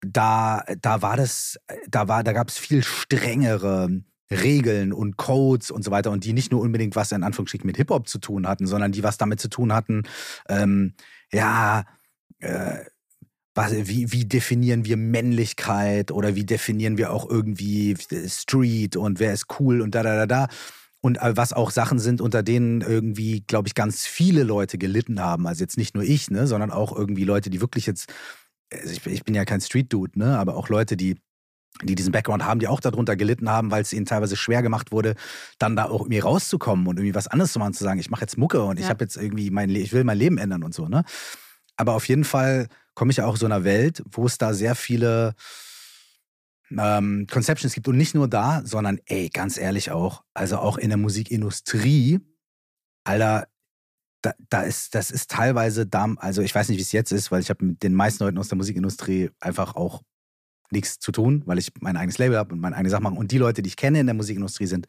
da, da war das, da war, da gab es viel strengere Regeln und Codes und so weiter und die nicht nur unbedingt was in Anführungsstrichen mit Hip-Hop zu tun hatten, sondern die was damit zu tun hatten, ähm, ja, äh, was, wie, wie definieren wir Männlichkeit oder wie definieren wir auch irgendwie Street und wer ist cool und da, da, da, da. Und äh, was auch Sachen sind, unter denen irgendwie, glaube ich, ganz viele Leute gelitten haben. Also jetzt nicht nur ich, ne, sondern auch irgendwie Leute, die wirklich jetzt, also ich, ich bin ja kein Street-Dude, ne, aber auch Leute, die die diesen Background haben, die auch darunter gelitten haben, weil es ihnen teilweise schwer gemacht wurde, dann da auch irgendwie rauszukommen und irgendwie was anderes zu machen, zu sagen, ich mache jetzt Mucke und ja. ich habe jetzt irgendwie mein, ich will mein Leben ändern und so, ne? Aber auf jeden Fall komme ich ja auch so einer Welt, wo es da sehr viele ähm, Conceptions gibt. Und nicht nur da, sondern ey, ganz ehrlich auch, also auch in der Musikindustrie, Alter, da, da ist, das ist teilweise da, also ich weiß nicht, wie es jetzt ist, weil ich habe mit den meisten Leuten aus der Musikindustrie einfach auch nichts zu tun, weil ich mein eigenes Label habe und meine eigene Sache mache. Und die Leute, die ich kenne in der Musikindustrie, sind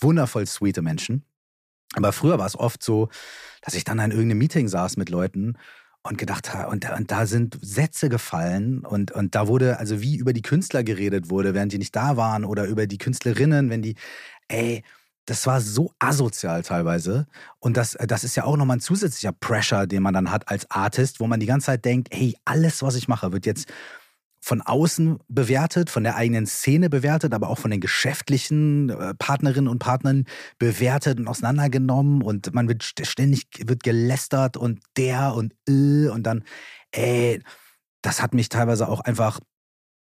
wundervoll sweete Menschen. Aber früher war es oft so, dass ich dann in irgendeinem Meeting saß mit Leuten und gedacht habe, und, und da sind Sätze gefallen und, und da wurde, also wie über die Künstler geredet wurde, während die nicht da waren oder über die Künstlerinnen, wenn die, ey, das war so asozial teilweise. Und das, das ist ja auch nochmal ein zusätzlicher Pressure, den man dann hat als Artist, wo man die ganze Zeit denkt, hey, alles, was ich mache, wird jetzt von außen bewertet, von der eigenen Szene bewertet, aber auch von den geschäftlichen äh, Partnerinnen und Partnern bewertet und auseinandergenommen und man wird ständig wird gelästert und der und äh, und dann, ey, das hat mich teilweise auch einfach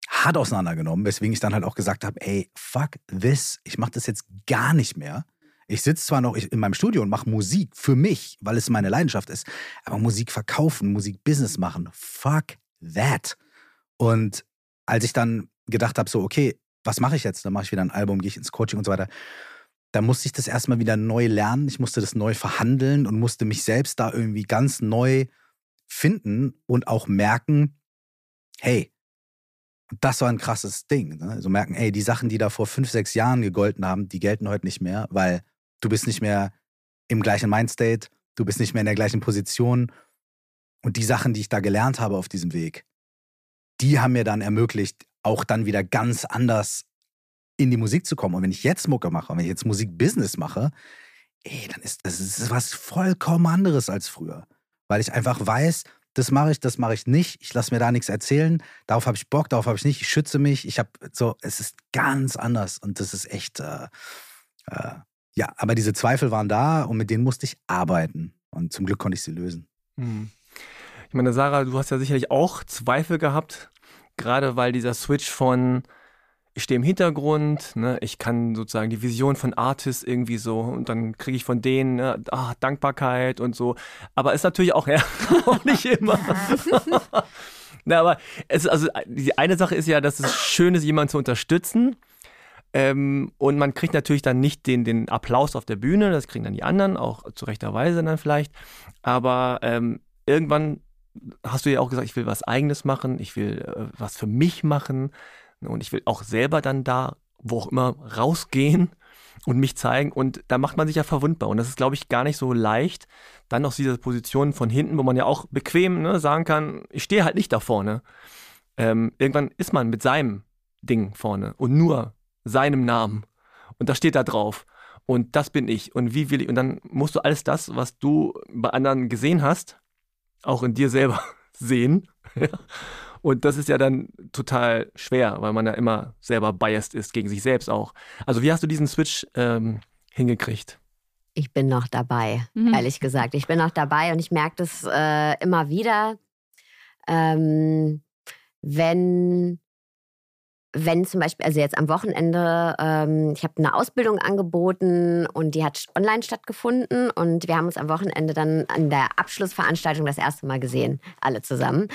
hart auseinandergenommen, weswegen ich dann halt auch gesagt habe, ey, fuck this, ich mache das jetzt gar nicht mehr. Ich sitze zwar noch in meinem Studio und mache Musik für mich, weil es meine Leidenschaft ist, aber Musik verkaufen, Musik Business machen, fuck that. Und als ich dann gedacht habe, so, okay, was mache ich jetzt? Dann mache ich wieder ein Album, gehe ich ins Coaching und so weiter. Da musste ich das erstmal wieder neu lernen. Ich musste das neu verhandeln und musste mich selbst da irgendwie ganz neu finden und auch merken, hey, das war ein krasses Ding. Ne? Also merken, ey, die Sachen, die da vor fünf, sechs Jahren gegolten haben, die gelten heute nicht mehr, weil du bist nicht mehr im gleichen Mindstate, du bist nicht mehr in der gleichen Position. Und die Sachen, die ich da gelernt habe auf diesem Weg, die haben mir dann ermöglicht, auch dann wieder ganz anders in die Musik zu kommen. Und wenn ich jetzt Mucke mache, wenn ich jetzt Musikbusiness mache, ey, dann ist das ist was vollkommen anderes als früher. Weil ich einfach weiß, das mache ich, das mache ich nicht. Ich lasse mir da nichts erzählen. Darauf habe ich Bock, darauf habe ich nicht. Ich schütze mich. Ich habe so, es ist ganz anders und das ist echt, äh, äh, ja. Aber diese Zweifel waren da und mit denen musste ich arbeiten und zum Glück konnte ich sie lösen. Hm. Ich meine, Sarah, du hast ja sicherlich auch Zweifel gehabt, gerade weil dieser Switch von ich stehe im Hintergrund, ne, ich kann sozusagen die Vision von Artists irgendwie so und dann kriege ich von denen ne, ah, Dankbarkeit und so. Aber ist natürlich auch, ja, auch nicht immer. Na, aber es, also die eine Sache ist ja, dass es schön ist, jemanden zu unterstützen. Ähm, und man kriegt natürlich dann nicht den, den Applaus auf der Bühne, das kriegen dann die anderen, auch zu rechter Weise dann vielleicht. Aber ähm, irgendwann hast du ja auch gesagt, ich will was Eigenes machen, ich will äh, was für mich machen und ich will auch selber dann da, wo auch immer, rausgehen und mich zeigen. Und da macht man sich ja verwundbar. Und das ist, glaube ich, gar nicht so leicht, dann aus dieser Position von hinten, wo man ja auch bequem ne, sagen kann, ich stehe halt nicht da vorne. Ähm, irgendwann ist man mit seinem Ding vorne und nur seinem Namen. Und das steht da drauf. Und das bin ich. Und wie will ich? Und dann musst du alles das, was du bei anderen gesehen hast, auch in dir selber sehen. Und das ist ja dann total schwer, weil man ja immer selber biased ist gegen sich selbst auch. Also wie hast du diesen Switch ähm, hingekriegt? Ich bin noch dabei, mhm. ehrlich gesagt. Ich bin noch dabei und ich merke das äh, immer wieder, ähm, wenn wenn zum Beispiel, also jetzt am Wochenende, ähm, ich habe eine Ausbildung angeboten und die hat online stattgefunden und wir haben uns am Wochenende dann an der Abschlussveranstaltung das erste Mal gesehen, alle zusammen.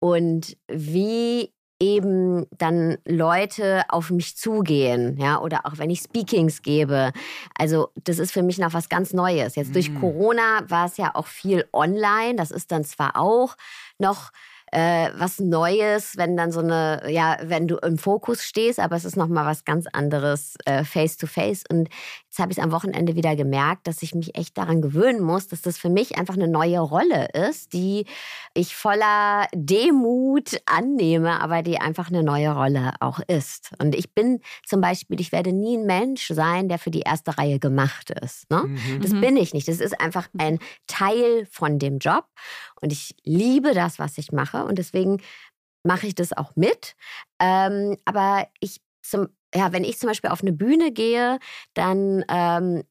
Und wie eben dann Leute auf mich zugehen, ja, oder auch wenn ich Speakings gebe. Also, das ist für mich noch was ganz Neues. Jetzt durch mhm. Corona war es ja auch viel online. Das ist dann zwar auch noch äh, was Neues, wenn dann so eine, ja, wenn du im Fokus stehst, aber es ist nochmal was ganz anderes äh, face to face. Und jetzt habe ich es am Wochenende wieder gemerkt, dass ich mich echt daran gewöhnen muss, dass das für mich einfach eine neue Rolle ist, die ich voller Demut annehme, aber die einfach eine neue Rolle auch ist. Und ich bin zum Beispiel, ich werde nie ein Mensch sein, der für die erste Reihe gemacht ist. Ne? Mhm. Das mhm. bin ich nicht. Das ist einfach ein Teil von dem Job. Und ich liebe das, was ich mache. Und deswegen mache ich das auch mit. Ähm, aber ich zum, ja, wenn ich zum Beispiel auf eine Bühne gehe, dann ähm,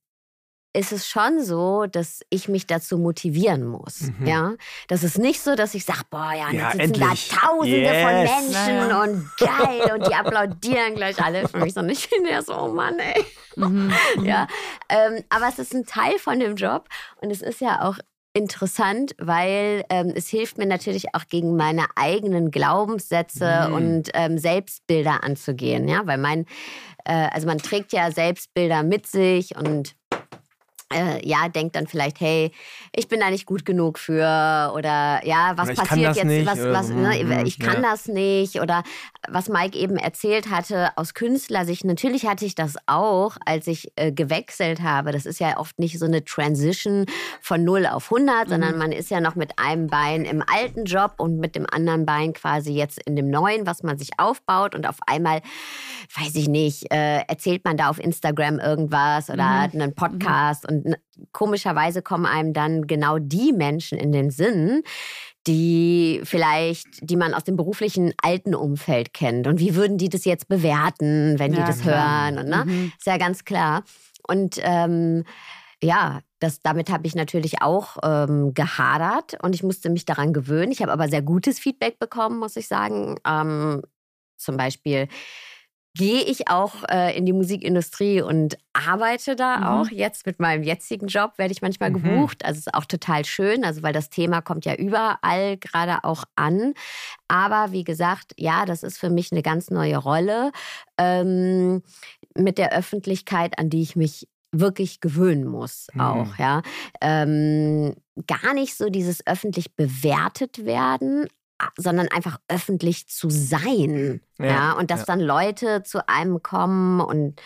ist es schon so, dass ich mich dazu motivieren muss. Mhm. Ja, das ist nicht so, dass ich sage, boah, ja, ja sitzen endlich. da Tausende yes. von Menschen ja. und geil und die applaudieren gleich alle für mich, sondern ich finde ja so, oh Mann, ey. Mhm. ja, ähm, aber es ist ein Teil von dem Job und es ist ja auch interessant, weil ähm, es hilft mir natürlich auch gegen meine eigenen Glaubenssätze mhm. und ähm, Selbstbilder anzugehen. Ja, weil mein, äh, also man trägt ja Selbstbilder mit sich und äh, ja, denkt dann vielleicht, hey, ich bin da nicht gut genug für oder ja, was passiert jetzt, nicht, was, was, so. ne, mhm, ich kann ja. das nicht oder was Mike eben erzählt hatte aus Künstlersicht, natürlich hatte ich das auch, als ich äh, gewechselt habe. Das ist ja oft nicht so eine Transition von 0 auf 100, mhm. sondern man ist ja noch mit einem Bein im alten Job und mit dem anderen Bein quasi jetzt in dem neuen, was man sich aufbaut und auf einmal, weiß ich nicht, äh, erzählt man da auf Instagram irgendwas oder mhm. hat einen Podcast und komischerweise kommen einem dann genau die Menschen in den Sinn, die vielleicht, die man aus dem beruflichen alten Umfeld kennt. Und wie würden die das jetzt bewerten, wenn die ja, das klar. hören? Und, ne? Mhm. Ist ja ganz klar. Und ähm, ja, das, damit habe ich natürlich auch ähm, gehadert und ich musste mich daran gewöhnen. Ich habe aber sehr gutes Feedback bekommen, muss ich sagen. Ähm, zum Beispiel gehe ich auch äh, in die Musikindustrie und arbeite da mhm. auch. Jetzt mit meinem jetzigen Job werde ich manchmal mhm. gebucht. Also ist auch total schön, also weil das Thema kommt ja überall gerade auch an. Aber wie gesagt, ja, das ist für mich eine ganz neue Rolle ähm, mit der Öffentlichkeit, an die ich mich wirklich gewöhnen muss mhm. auch, ja. Ähm, gar nicht so dieses öffentlich bewertet werden, sondern einfach öffentlich zu sein. Ja, ja und dass ja. dann Leute zu einem kommen und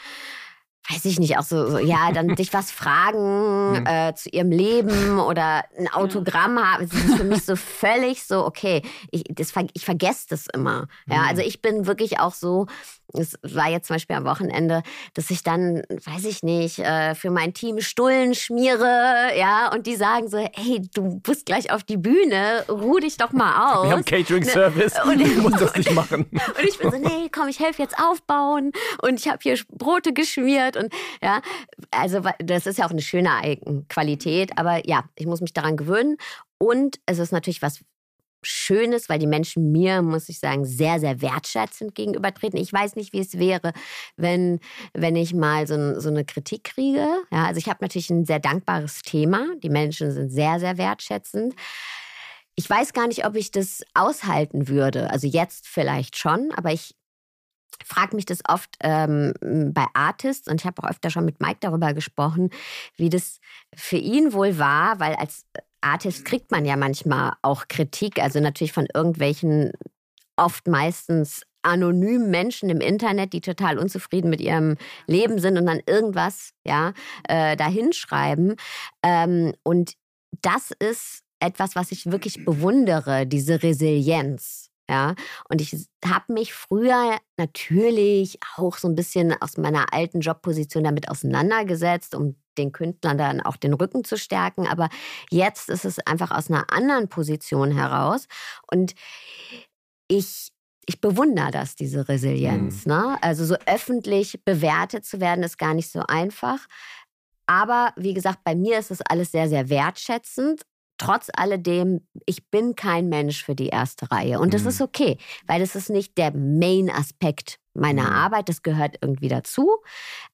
weiß ich nicht, auch so, so ja, dann dich was fragen äh, zu ihrem Leben oder ein Autogramm haben. Das ist für mich so völlig so, okay, ich, das, ich vergesse das immer. Ja, also ich bin wirklich auch so, es war jetzt zum Beispiel am Wochenende, dass ich dann, weiß ich nicht, äh, für mein Team Stullen schmiere, ja, und die sagen so, hey, du bist gleich auf die Bühne, ruh dich doch mal aus. Wir haben Catering-Service, ne? und, du musst das nicht machen. Und ich bin so, nee, komm, ich helfe jetzt aufbauen und ich habe hier Brote geschmiert und ja, also das ist ja auch eine schöne Qualität, aber ja, ich muss mich daran gewöhnen und es ist natürlich was Schönes, weil die Menschen mir, muss ich sagen, sehr, sehr wertschätzend gegenübertreten. Ich weiß nicht, wie es wäre, wenn, wenn ich mal so, so eine Kritik kriege. Ja, also ich habe natürlich ein sehr dankbares Thema. Die Menschen sind sehr, sehr wertschätzend. Ich weiß gar nicht, ob ich das aushalten würde. Also jetzt vielleicht schon, aber ich frage mich das oft ähm, bei Artists und ich habe auch öfter schon mit Mike darüber gesprochen, wie das für ihn wohl war, weil als Artist kriegt man ja manchmal auch Kritik, also natürlich von irgendwelchen oft meistens anonymen Menschen im Internet, die total unzufrieden mit ihrem Leben sind und dann irgendwas ja äh, dahinschreiben. Ähm, und das ist etwas, was ich wirklich bewundere, diese Resilienz. Ja, und ich habe mich früher natürlich auch so ein bisschen aus meiner alten Jobposition damit auseinandergesetzt, um den Künstlern dann auch den Rücken zu stärken. Aber jetzt ist es einfach aus einer anderen Position heraus. Und ich ich bewundere das, diese Resilienz. Mhm. Ne? Also so öffentlich bewertet zu werden, ist gar nicht so einfach. Aber wie gesagt, bei mir ist es alles sehr, sehr wertschätzend. Trotz alledem, ich bin kein Mensch für die erste Reihe. Und das mhm. ist okay, weil das ist nicht der Main-Aspekt meiner mhm. Arbeit. Das gehört irgendwie dazu.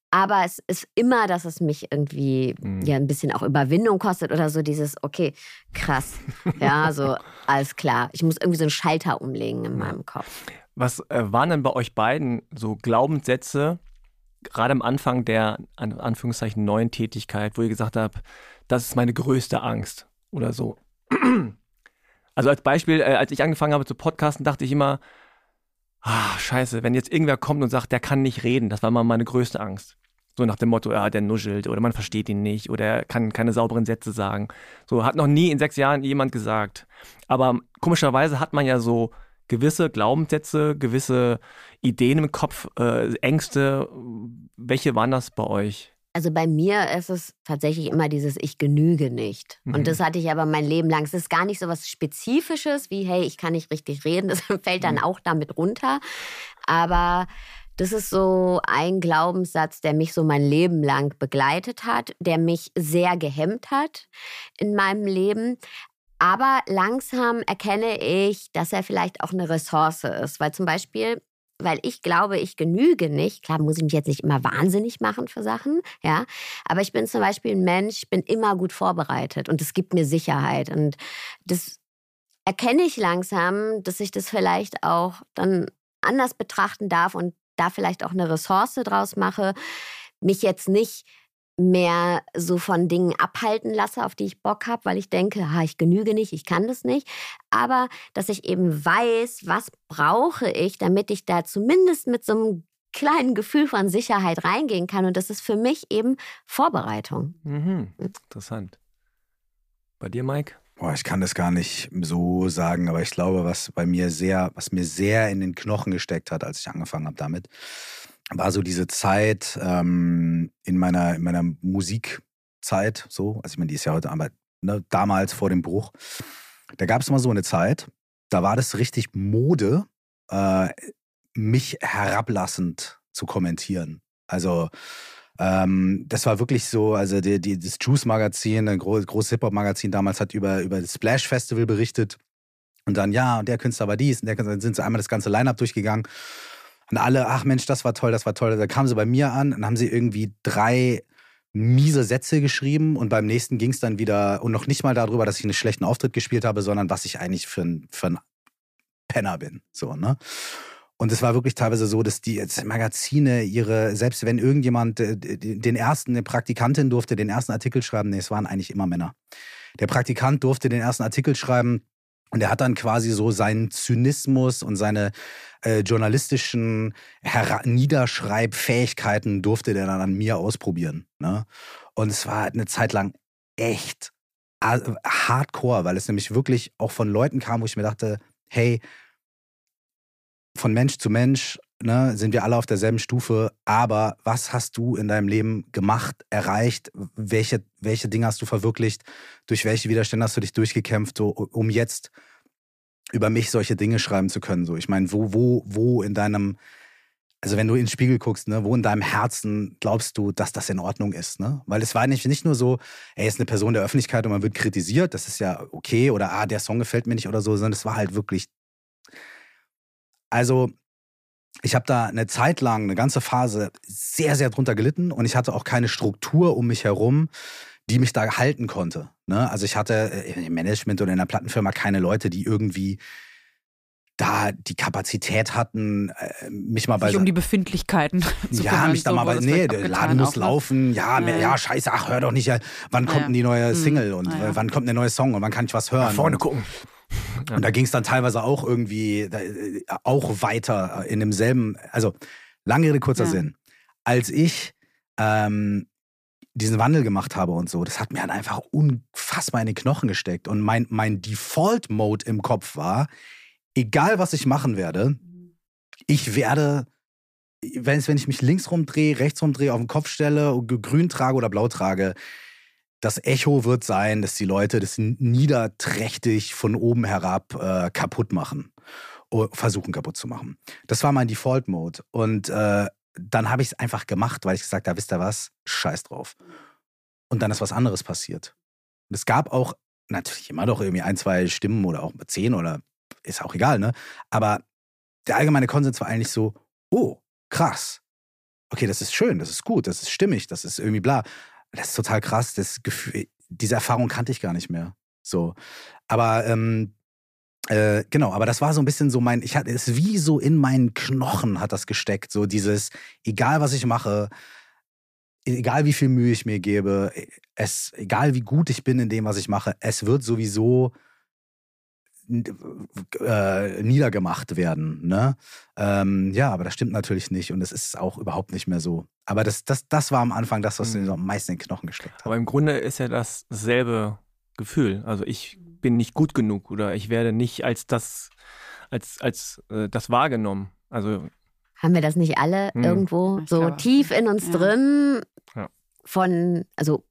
Aber es ist immer, dass es mich irgendwie mhm. ja ein bisschen auch Überwindung kostet oder so dieses, okay, krass. ja, so, alles klar. Ich muss irgendwie so einen Schalter umlegen in meinem Kopf. Was äh, waren denn bei euch beiden so Glaubenssätze, gerade am Anfang der, an Anführungszeichen, neuen Tätigkeit, wo ihr gesagt habt, das ist meine größte Angst oder so? Also als Beispiel, äh, als ich angefangen habe zu podcasten, dachte ich immer, ah, scheiße, wenn jetzt irgendwer kommt und sagt, der kann nicht reden, das war mal meine größte Angst. So nach dem Motto, ja, der nuschelt oder man versteht ihn nicht oder er kann keine sauberen Sätze sagen. So hat noch nie in sechs Jahren jemand gesagt. Aber komischerweise hat man ja so gewisse Glaubenssätze, gewisse Ideen im Kopf, äh, Ängste. Welche waren das bei euch? Also bei mir ist es tatsächlich immer dieses Ich genüge nicht. Mhm. Und das hatte ich aber mein Leben lang. Es ist gar nicht so was Spezifisches wie, hey, ich kann nicht richtig reden. Das fällt dann mhm. auch damit runter. Aber das ist so ein Glaubenssatz, der mich so mein Leben lang begleitet hat, der mich sehr gehemmt hat in meinem Leben. Aber langsam erkenne ich, dass er vielleicht auch eine Ressource ist. Weil zum Beispiel, weil ich glaube, ich genüge nicht. Klar, muss ich mich jetzt nicht immer wahnsinnig machen für Sachen, ja. Aber ich bin zum Beispiel ein Mensch, ich bin immer gut vorbereitet und es gibt mir Sicherheit. Und das erkenne ich langsam, dass ich das vielleicht auch dann anders betrachten darf und da vielleicht auch eine Ressource draus mache, mich jetzt nicht mehr so von Dingen abhalten lasse, auf die ich Bock habe, weil ich denke, ha, ich genüge nicht, ich kann das nicht. Aber dass ich eben weiß, was brauche ich, damit ich da zumindest mit so einem kleinen Gefühl von Sicherheit reingehen kann. Und das ist für mich eben Vorbereitung. Mhm. Hm. Interessant. Bei dir, Mike? Boah, ich kann das gar nicht so sagen, aber ich glaube, was bei mir sehr, was mir sehr in den Knochen gesteckt hat, als ich angefangen habe damit, war so diese Zeit ähm, in meiner, in meiner Musikzeit, so, also ich meine, die ist ja heute, aber ne, damals vor dem Bruch, da gab es mal so eine Zeit, da war das richtig Mode, äh, mich herablassend zu kommentieren. Also ähm, das war wirklich so, also die, die, das Juice-Magazin, ein groß, großes Hip-Hop-Magazin damals hat über, über das Splash Festival berichtet. Und dann, ja, und der Künstler war dies, und der Künstler, dann sind sie einmal das ganze Line-Up durchgegangen. Und alle, ach Mensch, das war toll, das war toll. Da kamen sie bei mir an und haben sie irgendwie drei miese Sätze geschrieben und beim nächsten ging es dann wieder und noch nicht mal darüber, dass ich einen schlechten Auftritt gespielt habe, sondern was ich eigentlich für ein, für ein Penner bin. So, ne? Und es war wirklich teilweise so, dass die Magazine ihre, selbst wenn irgendjemand äh, den ersten, eine Praktikantin durfte den ersten Artikel schreiben, nee, es waren eigentlich immer Männer. Der Praktikant durfte den ersten Artikel schreiben und er hat dann quasi so seinen Zynismus und seine äh, journalistischen Niederschreibfähigkeiten durfte der dann an mir ausprobieren. Ne? Und es war eine Zeit lang echt hardcore, weil es nämlich wirklich auch von Leuten kam, wo ich mir dachte, hey, von Mensch zu Mensch ne, sind wir alle auf derselben Stufe, aber was hast du in deinem Leben gemacht, erreicht? Welche, welche Dinge hast du verwirklicht? Durch welche Widerstände hast du dich durchgekämpft, um jetzt über mich solche Dinge schreiben zu können? So, ich meine, wo, wo, wo in deinem, also wenn du in den Spiegel guckst, ne, wo in deinem Herzen glaubst du, dass das in Ordnung ist? Ne? Weil es war nicht, nicht nur so, er ist eine Person der Öffentlichkeit und man wird kritisiert, das ist ja okay, oder ah, der Song gefällt mir nicht oder so, sondern es war halt wirklich also ich habe da eine Zeit lang, eine ganze Phase sehr, sehr drunter gelitten und ich hatte auch keine Struktur um mich herum, die mich da halten konnte. Ne? Also ich hatte äh, im Management oder in der Plattenfirma keine Leute, die irgendwie da die Kapazität hatten, äh, mich mal bei. Sich um die Befindlichkeiten zu ja, kümmern, mich da so mal bei, nee, der Laden muss auch, ne? laufen, ja, Ja, ja, ja. scheiße, ach, hör doch nicht, wann kommt ja. denn die neue Hm. Single und ja. wann kommt der neue Song und wann kann ich was hören? Nach vorne und, gucken. und da ging es dann teilweise auch irgendwie da, äh, auch weiter in demselben, also lange Rede, kurzer Ja. Sinn. Als ich ähm, diesen Wandel gemacht habe und so, das hat mir dann einfach unfassbar in die Knochen gesteckt. Und mein, mein Default-Mode im Kopf war, egal was ich machen werde, ich werde, wenn, ich mich links rumdrehe, rechts rumdrehe, auf den Kopf stelle, grün trage oder blau trage, das Echo wird sein, dass die Leute das niederträchtig von oben herab äh, kaputt machen. Versuchen kaputt zu machen. Das war mein Default-Mode. Und äh, dann habe ich es einfach gemacht, weil ich gesagt habe, wisst ihr was? Scheiß drauf. Und dann ist was anderes passiert. Und es gab auch natürlich immer doch irgendwie ein, zwei Stimmen oder auch zehn oder ist auch egal, ne? Aber der allgemeine Konsens war eigentlich so, oh, krass. Okay, das ist schön, das ist gut, das ist stimmig, das ist irgendwie bla. Das ist total krass. Das Gefühl, diese Erfahrung kannte ich gar nicht mehr. So. Aber ähm, äh, genau, aber das war so ein bisschen so mein, ich hatte es wie so in meinen Knochen hat das gesteckt. So dieses, egal was ich mache, egal wie viel Mühe ich mir gebe, es, egal wie gut ich bin in dem, was ich mache, es wird sowieso äh, niedergemacht werden. Ne? Ähm, ja, aber das stimmt natürlich nicht und es ist auch überhaupt nicht mehr so. Aber das, das, das war am Anfang das, was Mhm. mir so am meisten in den Knochen gesteckt hat. Aber im Grunde ist ja das dasselbe Gefühl. Also ich bin nicht gut genug oder ich werde nicht als das, als, als äh, das wahrgenommen. Also Haben wir das nicht alle Hm. irgendwo Ich so glaube tief in uns Ja. drin? Ja. Von, also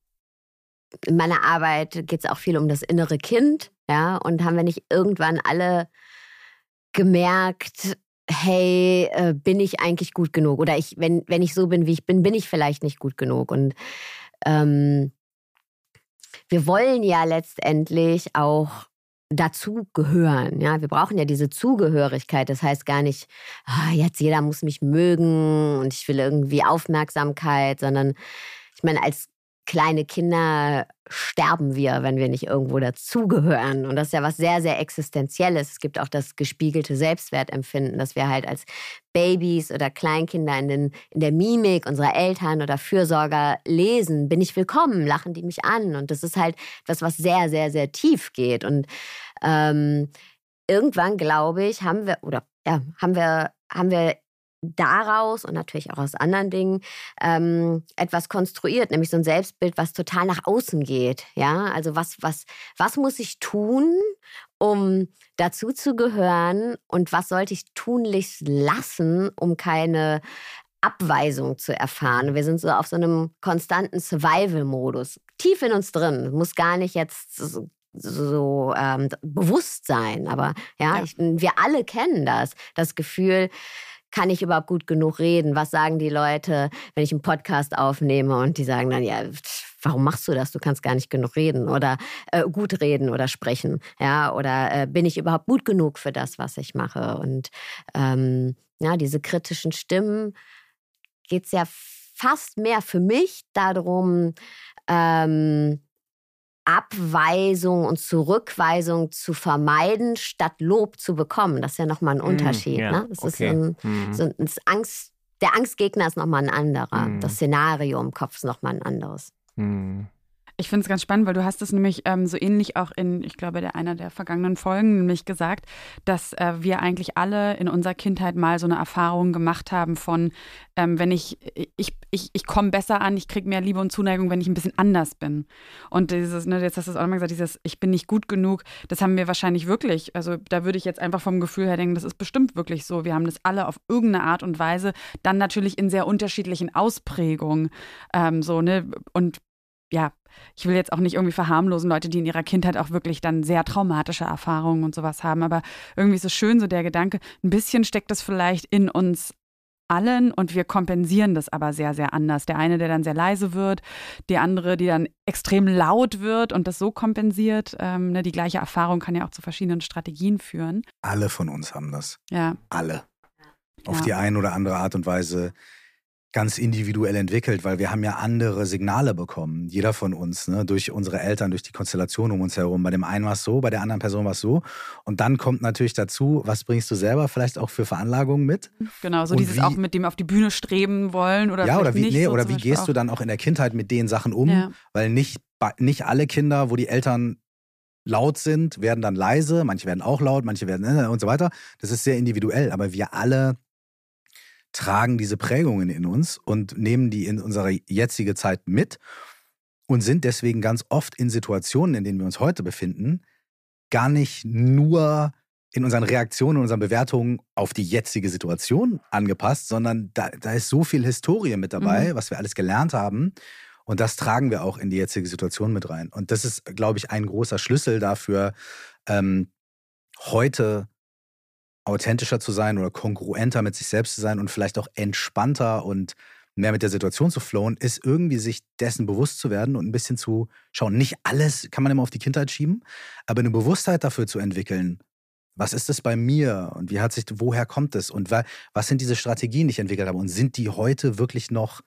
in meiner Arbeit geht es auch viel um das innere Kind, ja, und haben wir nicht irgendwann alle gemerkt, hey, äh, bin ich eigentlich gut genug? Oder ich, wenn, wenn ich so bin, wie ich bin, bin ich vielleicht nicht gut genug. Und ähm, wir wollen ja letztendlich auch dazu gehören. Ja, wir brauchen ja diese Zugehörigkeit. Das heißt gar nicht, ah, jetzt jeder muss mich mögen und ich will irgendwie Aufmerksamkeit, sondern ich meine, als kleine Kinder sterben wir, wenn wir nicht irgendwo dazugehören. Und das ist ja was sehr, sehr Existenzielles. Es gibt auch das gespiegelte Selbstwertempfinden, dass wir halt als Babys oder Kleinkinder in, den, in der Mimik unserer Eltern oder Fürsorger lesen, bin ich willkommen, lachen die mich an. Und das ist halt etwas, was sehr, sehr, sehr tief geht. Und ähm, irgendwann, glaube ich, haben wir, oder ja, haben wir, haben wir daraus und natürlich auch aus anderen Dingen ähm, etwas konstruiert, nämlich so ein Selbstbild, was total nach außen geht. Ja, also was, was, was muss ich tun, um dazu zu gehören und was sollte ich tunlichst lassen, um keine Abweisung zu erfahren. Wir sind so auf so einem konstanten Survival-Modus, tief in uns drin. Muss gar nicht jetzt so, so ähm, bewusst sein, aber ja, Ja. Ich, wir alle kennen das, das Gefühl. Kann ich überhaupt gut genug reden? Was sagen die Leute, wenn ich einen Podcast aufnehme und die sagen dann, ja, warum machst du das? Du kannst gar nicht genug reden oder äh, gut reden oder sprechen. Ja, oder äh, bin ich überhaupt gut genug für das, was ich mache? Und ähm, ja, diese kritischen Stimmen geht es ja fast mehr für mich darum, ähm, Abweisung und Zurückweisung zu vermeiden, statt Lob zu bekommen. Das ist ja nochmal ein Unterschied. ja, ne? Das okay. ist ein, so ein das Angst, der Angstgegner ist nochmal ein anderer. Mhm. Das Szenario im Kopf ist nochmal ein anderes. Ich finde es ganz spannend, weil du hast es nämlich ähm, so ähnlich auch in, ich glaube, der einer der vergangenen Folgen nämlich gesagt, dass äh, wir eigentlich alle in unserer Kindheit mal so eine Erfahrung gemacht haben von, ähm, wenn ich, ich, ich, ich komme besser an, ich kriege mehr Liebe und Zuneigung, wenn ich ein bisschen anders bin. Und dieses, ne, jetzt hast du es auch nochmal gesagt, dieses, ich bin nicht gut genug, das haben wir wahrscheinlich wirklich, also da würde ich jetzt einfach vom Gefühl her denken, das ist bestimmt wirklich so. Wir haben das alle auf irgendeine Art und Weise, dann natürlich in sehr unterschiedlichen Ausprägungen, ähm, so, ne, und ja, ich will jetzt auch nicht irgendwie verharmlosen, Leute, die in ihrer Kindheit auch wirklich dann sehr traumatische Erfahrungen und sowas haben. Aber irgendwie ist es schön, so der Gedanke, ein bisschen steckt das vielleicht in uns allen und wir kompensieren das aber sehr, sehr anders. Der eine, der dann sehr leise wird, die andere, die dann extrem laut wird und das so kompensiert. Ähm, ne, die gleiche Erfahrung kann ja auch zu verschiedenen Strategien führen. Alle von uns haben das. Ja, Alle. Auf Ja. die eine oder andere Art und Weise. Ganz individuell entwickelt, weil wir haben ja andere Signale bekommen, jeder von uns, ne, durch unsere Eltern, durch die Konstellation um uns herum. Bei dem einen war es so, bei der anderen Person war es so. Und dann kommt natürlich dazu, was bringst du selber vielleicht auch für Veranlagungen mit? Genau, so Und dieses wie- auch mit dem auf die Bühne streben wollen oder ja, oder wie, nicht. nee, so oder wie gehst auch. du dann auch in der Kindheit mit den Sachen um? Ja. Weil nicht, nicht alle Kinder, wo die Eltern laut sind, werden dann leise, manche werden auch laut, manche werden äh, und so weiter. Das ist sehr individuell, aber wir alle tragen diese Prägungen in uns und nehmen die in unsere jetzige Zeit mit und sind deswegen ganz oft in Situationen, in denen wir uns heute befinden, gar nicht nur in unseren Reaktionen, in unseren Bewertungen auf die jetzige Situation angepasst, sondern da, da ist so viel Historie mit dabei, was wir alles gelernt haben. Und das tragen wir auch in die jetzige Situation mit rein. Und das ist, glaube ich, ein großer Schlüssel dafür, ähm, heute authentischer zu sein oder kongruenter mit sich selbst zu sein und vielleicht auch entspannter und mehr mit der Situation zu flowen, ist irgendwie sich dessen bewusst zu werden und ein bisschen zu schauen. Nicht alles kann man immer auf die Kindheit schieben, aber eine Bewusstheit dafür zu entwickeln. Was ist das bei mir und wie hat sich, woher kommt es und wa- was sind diese Strategien, die ich entwickelt habe und sind die heute wirklich noch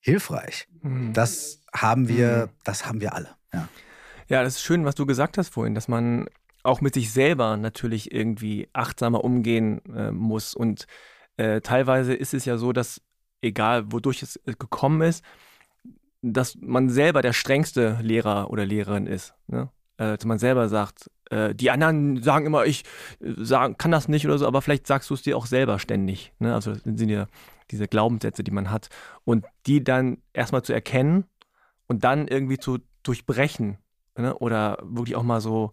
hilfreich? Mhm. Das haben wir, Mhm. das haben wir alle. Ja. Ja, das ist schön, was du gesagt hast vorhin, dass man auch mit sich selber natürlich irgendwie achtsamer umgehen äh, muss. Und äh, teilweise ist es ja so, dass egal wodurch es äh, gekommen ist, dass man selber der strengste Lehrer oder Lehrerin ist. Ne? Äh, dass man selber sagt, äh, die anderen sagen immer, ich äh, sagen, kann das nicht oder so, aber vielleicht sagst du es dir auch selber ständig. Ne? Also das sind ja diese Glaubenssätze, die man hat. Und die dann erstmal zu erkennen und dann irgendwie zu durchbrechen ne? oder wirklich auch mal so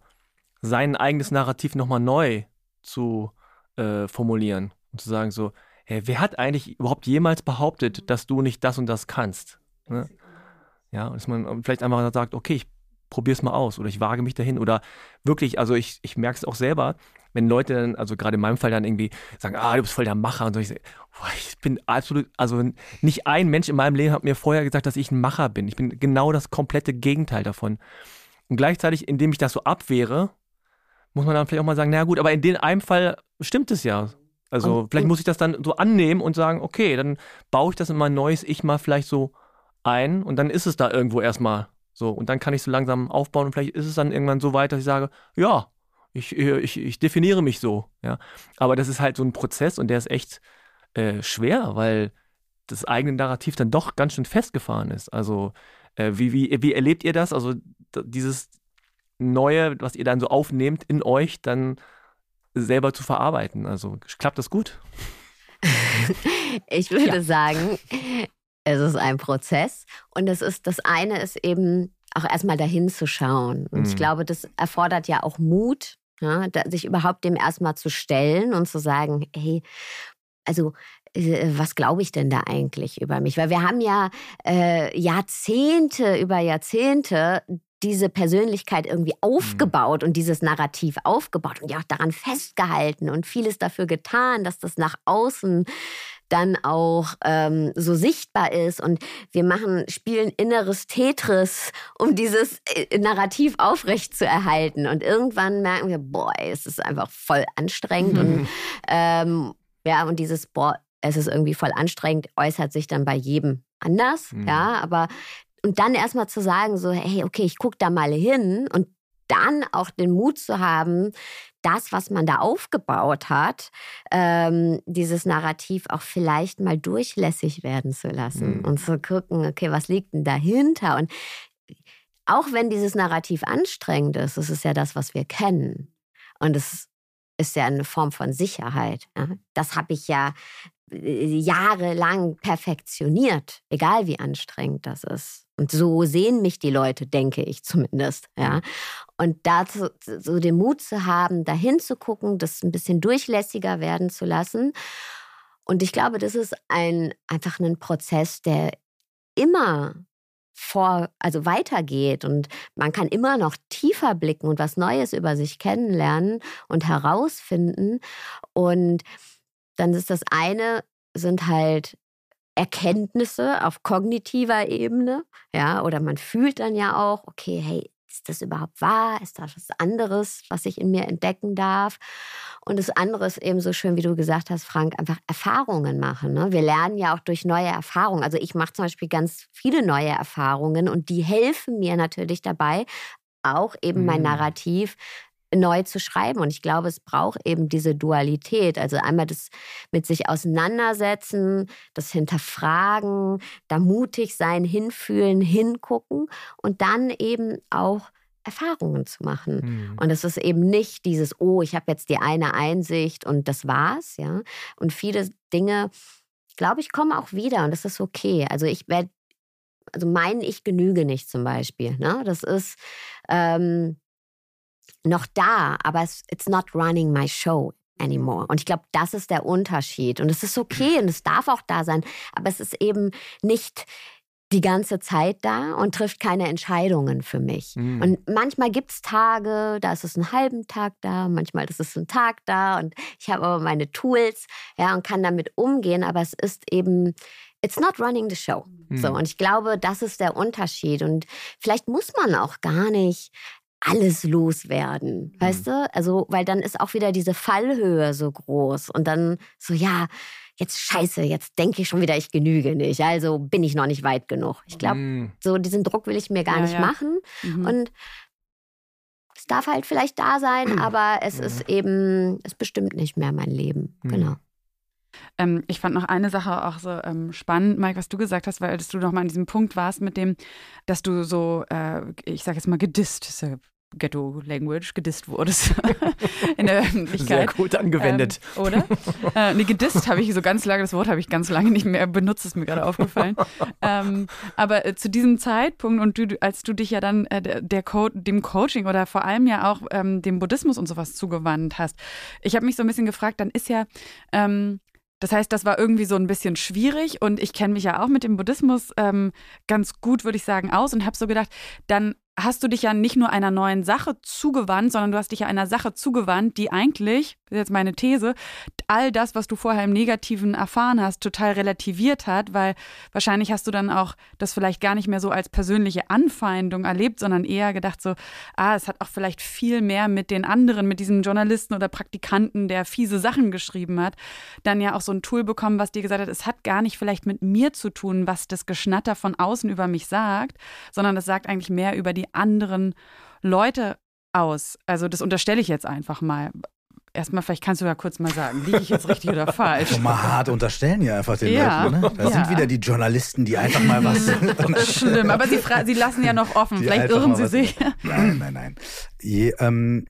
sein eigenes Narrativ nochmal neu zu äh, formulieren und zu sagen so, hey, wer hat eigentlich überhaupt jemals behauptet, dass du nicht das und das kannst? Ne? Ja, und dass man vielleicht einfach sagt, okay, ich probiere es mal aus oder ich wage mich dahin oder wirklich, also ich, ich merke es auch selber, wenn Leute dann, also gerade in meinem Fall dann irgendwie sagen, ah, du bist voll der Macher und so, ich, boah, ich bin absolut, also nicht ein Mensch in meinem Leben hat mir vorher gesagt, dass ich ein Macher bin. Ich bin genau das komplette Gegenteil davon. Und gleichzeitig, indem ich das so abwehre, muss man dann vielleicht auch mal sagen, na gut, aber in dem einen Fall stimmt es ja. Also Und- vielleicht muss ich das dann so annehmen und sagen, okay, dann baue ich das in mein neues Ich mal vielleicht so ein und dann ist es da irgendwo erstmal so. Und dann kann ich so langsam aufbauen und vielleicht ist es dann irgendwann so weit, dass ich sage, ja, ich, ich, ich definiere mich so. Ja. Aber das ist halt so ein Prozess und der ist echt äh, schwer, weil das eigene Narrativ dann doch ganz schön festgefahren ist. Also äh, wie, wie, wie erlebt ihr das? Also dieses Neue, was ihr dann so aufnehmt in euch, dann selber zu verarbeiten. Also klappt das gut? Ich würde Ja. sagen, es ist ein Prozess und es ist das eine ist eben auch erstmal dahin zu schauen. Und ich Mhm. glaube, das erfordert ja auch Mut, ja, da, sich überhaupt dem erstmal zu stellen und zu sagen, hey, also äh, was glaube ich denn da eigentlich über mich? Weil wir haben ja äh, Jahrzehnte über Jahrzehnte diese Persönlichkeit irgendwie aufgebaut und dieses Narrativ aufgebaut und ja auch daran festgehalten und vieles dafür getan, dass das nach außen dann auch ähm, so sichtbar ist und wir machen, spielen inneres Tetris, um dieses äh, Narrativ aufrecht zu erhalten. Und irgendwann merken wir, boah, es ist einfach voll anstrengend und ähm, ja, und dieses, boah, es ist irgendwie voll anstrengend, äußert sich dann bei jedem anders, Mhm. ja, aber und dann erstmal zu sagen, so, hey, okay, ich gucke da mal hin und dann auch den Mut zu haben, das, was man da aufgebaut hat, ähm, dieses Narrativ auch vielleicht mal durchlässig werden zu lassen Mhm. und zu gucken, okay, was liegt denn dahinter? Und auch wenn dieses Narrativ anstrengend ist, es ist ja das, was wir kennen. Und es ist ja eine Form von Sicherheit. Ja? Das habe ich ja äh, jahrelang perfektioniert, egal wie anstrengend das ist. Und so sehen mich die Leute, denke ich zumindest. Ja? Und dazu so den Mut zu haben, dahin zu gucken, das ein bisschen durchlässiger werden zu lassen. Und ich glaube, das ist ein, einfach ein Prozess, der immer vor, also weitergeht und man kann immer noch tiefer blicken und was Neues über sich kennenlernen und herausfinden. Und dann ist das eine, sind halt Erkenntnisse auf kognitiver Ebene, ja, oder man fühlt dann ja auch, okay, hey, ist das überhaupt wahr? Ist das was anderes, was ich in mir entdecken darf? Und das andere ist eben so schön, wie du gesagt hast, Frank, einfach Erfahrungen machen. Ne? Wir lernen ja auch durch neue Erfahrungen. Also ich mache zum Beispiel ganz viele neue Erfahrungen und die helfen mir natürlich dabei, auch eben mein mhm. Narrativ neu zu schreiben. Und ich glaube, es braucht eben diese Dualität. Also einmal das mit sich auseinandersetzen, das Hinterfragen, da mutig sein, hinfühlen, hingucken und dann eben auch Erfahrungen zu machen. Mhm. Und es ist eben nicht dieses, oh, ich habe jetzt die eine Einsicht und das war's, ja. Und viele Dinge, glaube ich, kommen auch wieder und das ist okay. Also ich werde, also mein Ich genüge nicht zum Beispiel. Ne? Das ist, ähm, noch da, aber es, it's not running my show anymore. Und ich glaube, das ist der Unterschied. Und es ist okay und es darf auch da sein, aber es ist eben nicht die ganze Zeit da und trifft keine Entscheidungen für mich. Mhm. Und manchmal gibt es Tage, da ist es einen halben Tag da, manchmal ist es ein Tag da und ich habe aber meine Tools ja, und kann damit umgehen, aber es ist eben, it's not running the show. Mhm. So, und ich glaube, das ist der Unterschied. Und vielleicht muss man auch gar nicht alles loswerden, mhm. weißt du? Also, weil dann ist auch wieder diese Fallhöhe so groß und dann so, ja, jetzt scheiße, jetzt denke ich schon wieder, ich genüge nicht, also bin ich noch nicht weit genug. Ich glaube, mhm. so diesen Druck will ich mir gar ja, nicht ja. machen mhm. und es darf halt vielleicht da sein, aber es mhm. ist eben, es bestimmt nicht mehr mein Leben, mhm. genau. Ähm, ich fand noch eine Sache auch so ähm, spannend, Mike, was du gesagt hast, weil du noch mal an diesem Punkt warst mit dem, dass du so, äh, ich sag jetzt mal, gedisst, ist ja Ghetto-Language gedisst wurdest in der Öffentlichkeit. Sehr gut angewendet. Ähm, oder? äh, nee, gedisst habe ich so ganz lange, das Wort habe ich ganz lange nicht mehr benutzt, ist mir gerade aufgefallen. ähm, aber äh, zu diesem Zeitpunkt und du, als du dich ja dann äh, der Co dem Coaching oder vor allem ja auch ähm, dem Buddhismus und sowas zugewandt hast, ich habe mich so ein bisschen gefragt, dann ist ja ähm, das heißt, das war irgendwie so ein bisschen schwierig und ich kenne mich ja auch mit dem Buddhismus ähm, ganz gut, würde ich sagen, aus und habe so gedacht, dann hast du dich ja nicht nur einer neuen Sache zugewandt, sondern du hast dich ja einer Sache zugewandt, die eigentlich, das ist jetzt meine These, all das, was du vorher im Negativen erfahren hast, total relativiert hat, weil wahrscheinlich hast du dann auch das vielleicht gar nicht mehr so als persönliche Anfeindung erlebt, sondern eher gedacht so, ah, es hat auch vielleicht viel mehr mit den anderen, mit diesem Journalisten oder Praktikanten, der fiese Sachen geschrieben hat, dann ja auch so ein Tool bekommen, was dir gesagt hat, es hat gar nicht vielleicht mit mir zu tun, was das Geschnatter von außen über mich sagt, sondern es sagt eigentlich mehr über die anderen Leute aus? Also das unterstelle ich jetzt einfach mal. Erstmal, vielleicht kannst du ja kurz mal sagen, liege ich jetzt richtig oder falsch? Mal hart unterstellen ja einfach den ja. Leuten. Ne? Da ja. sind wieder die Journalisten, die einfach mal was. Schlimm, aber sie, sie lassen ja noch offen. Die vielleicht irren sie sich. Nein, nein, nein. Je, ähm,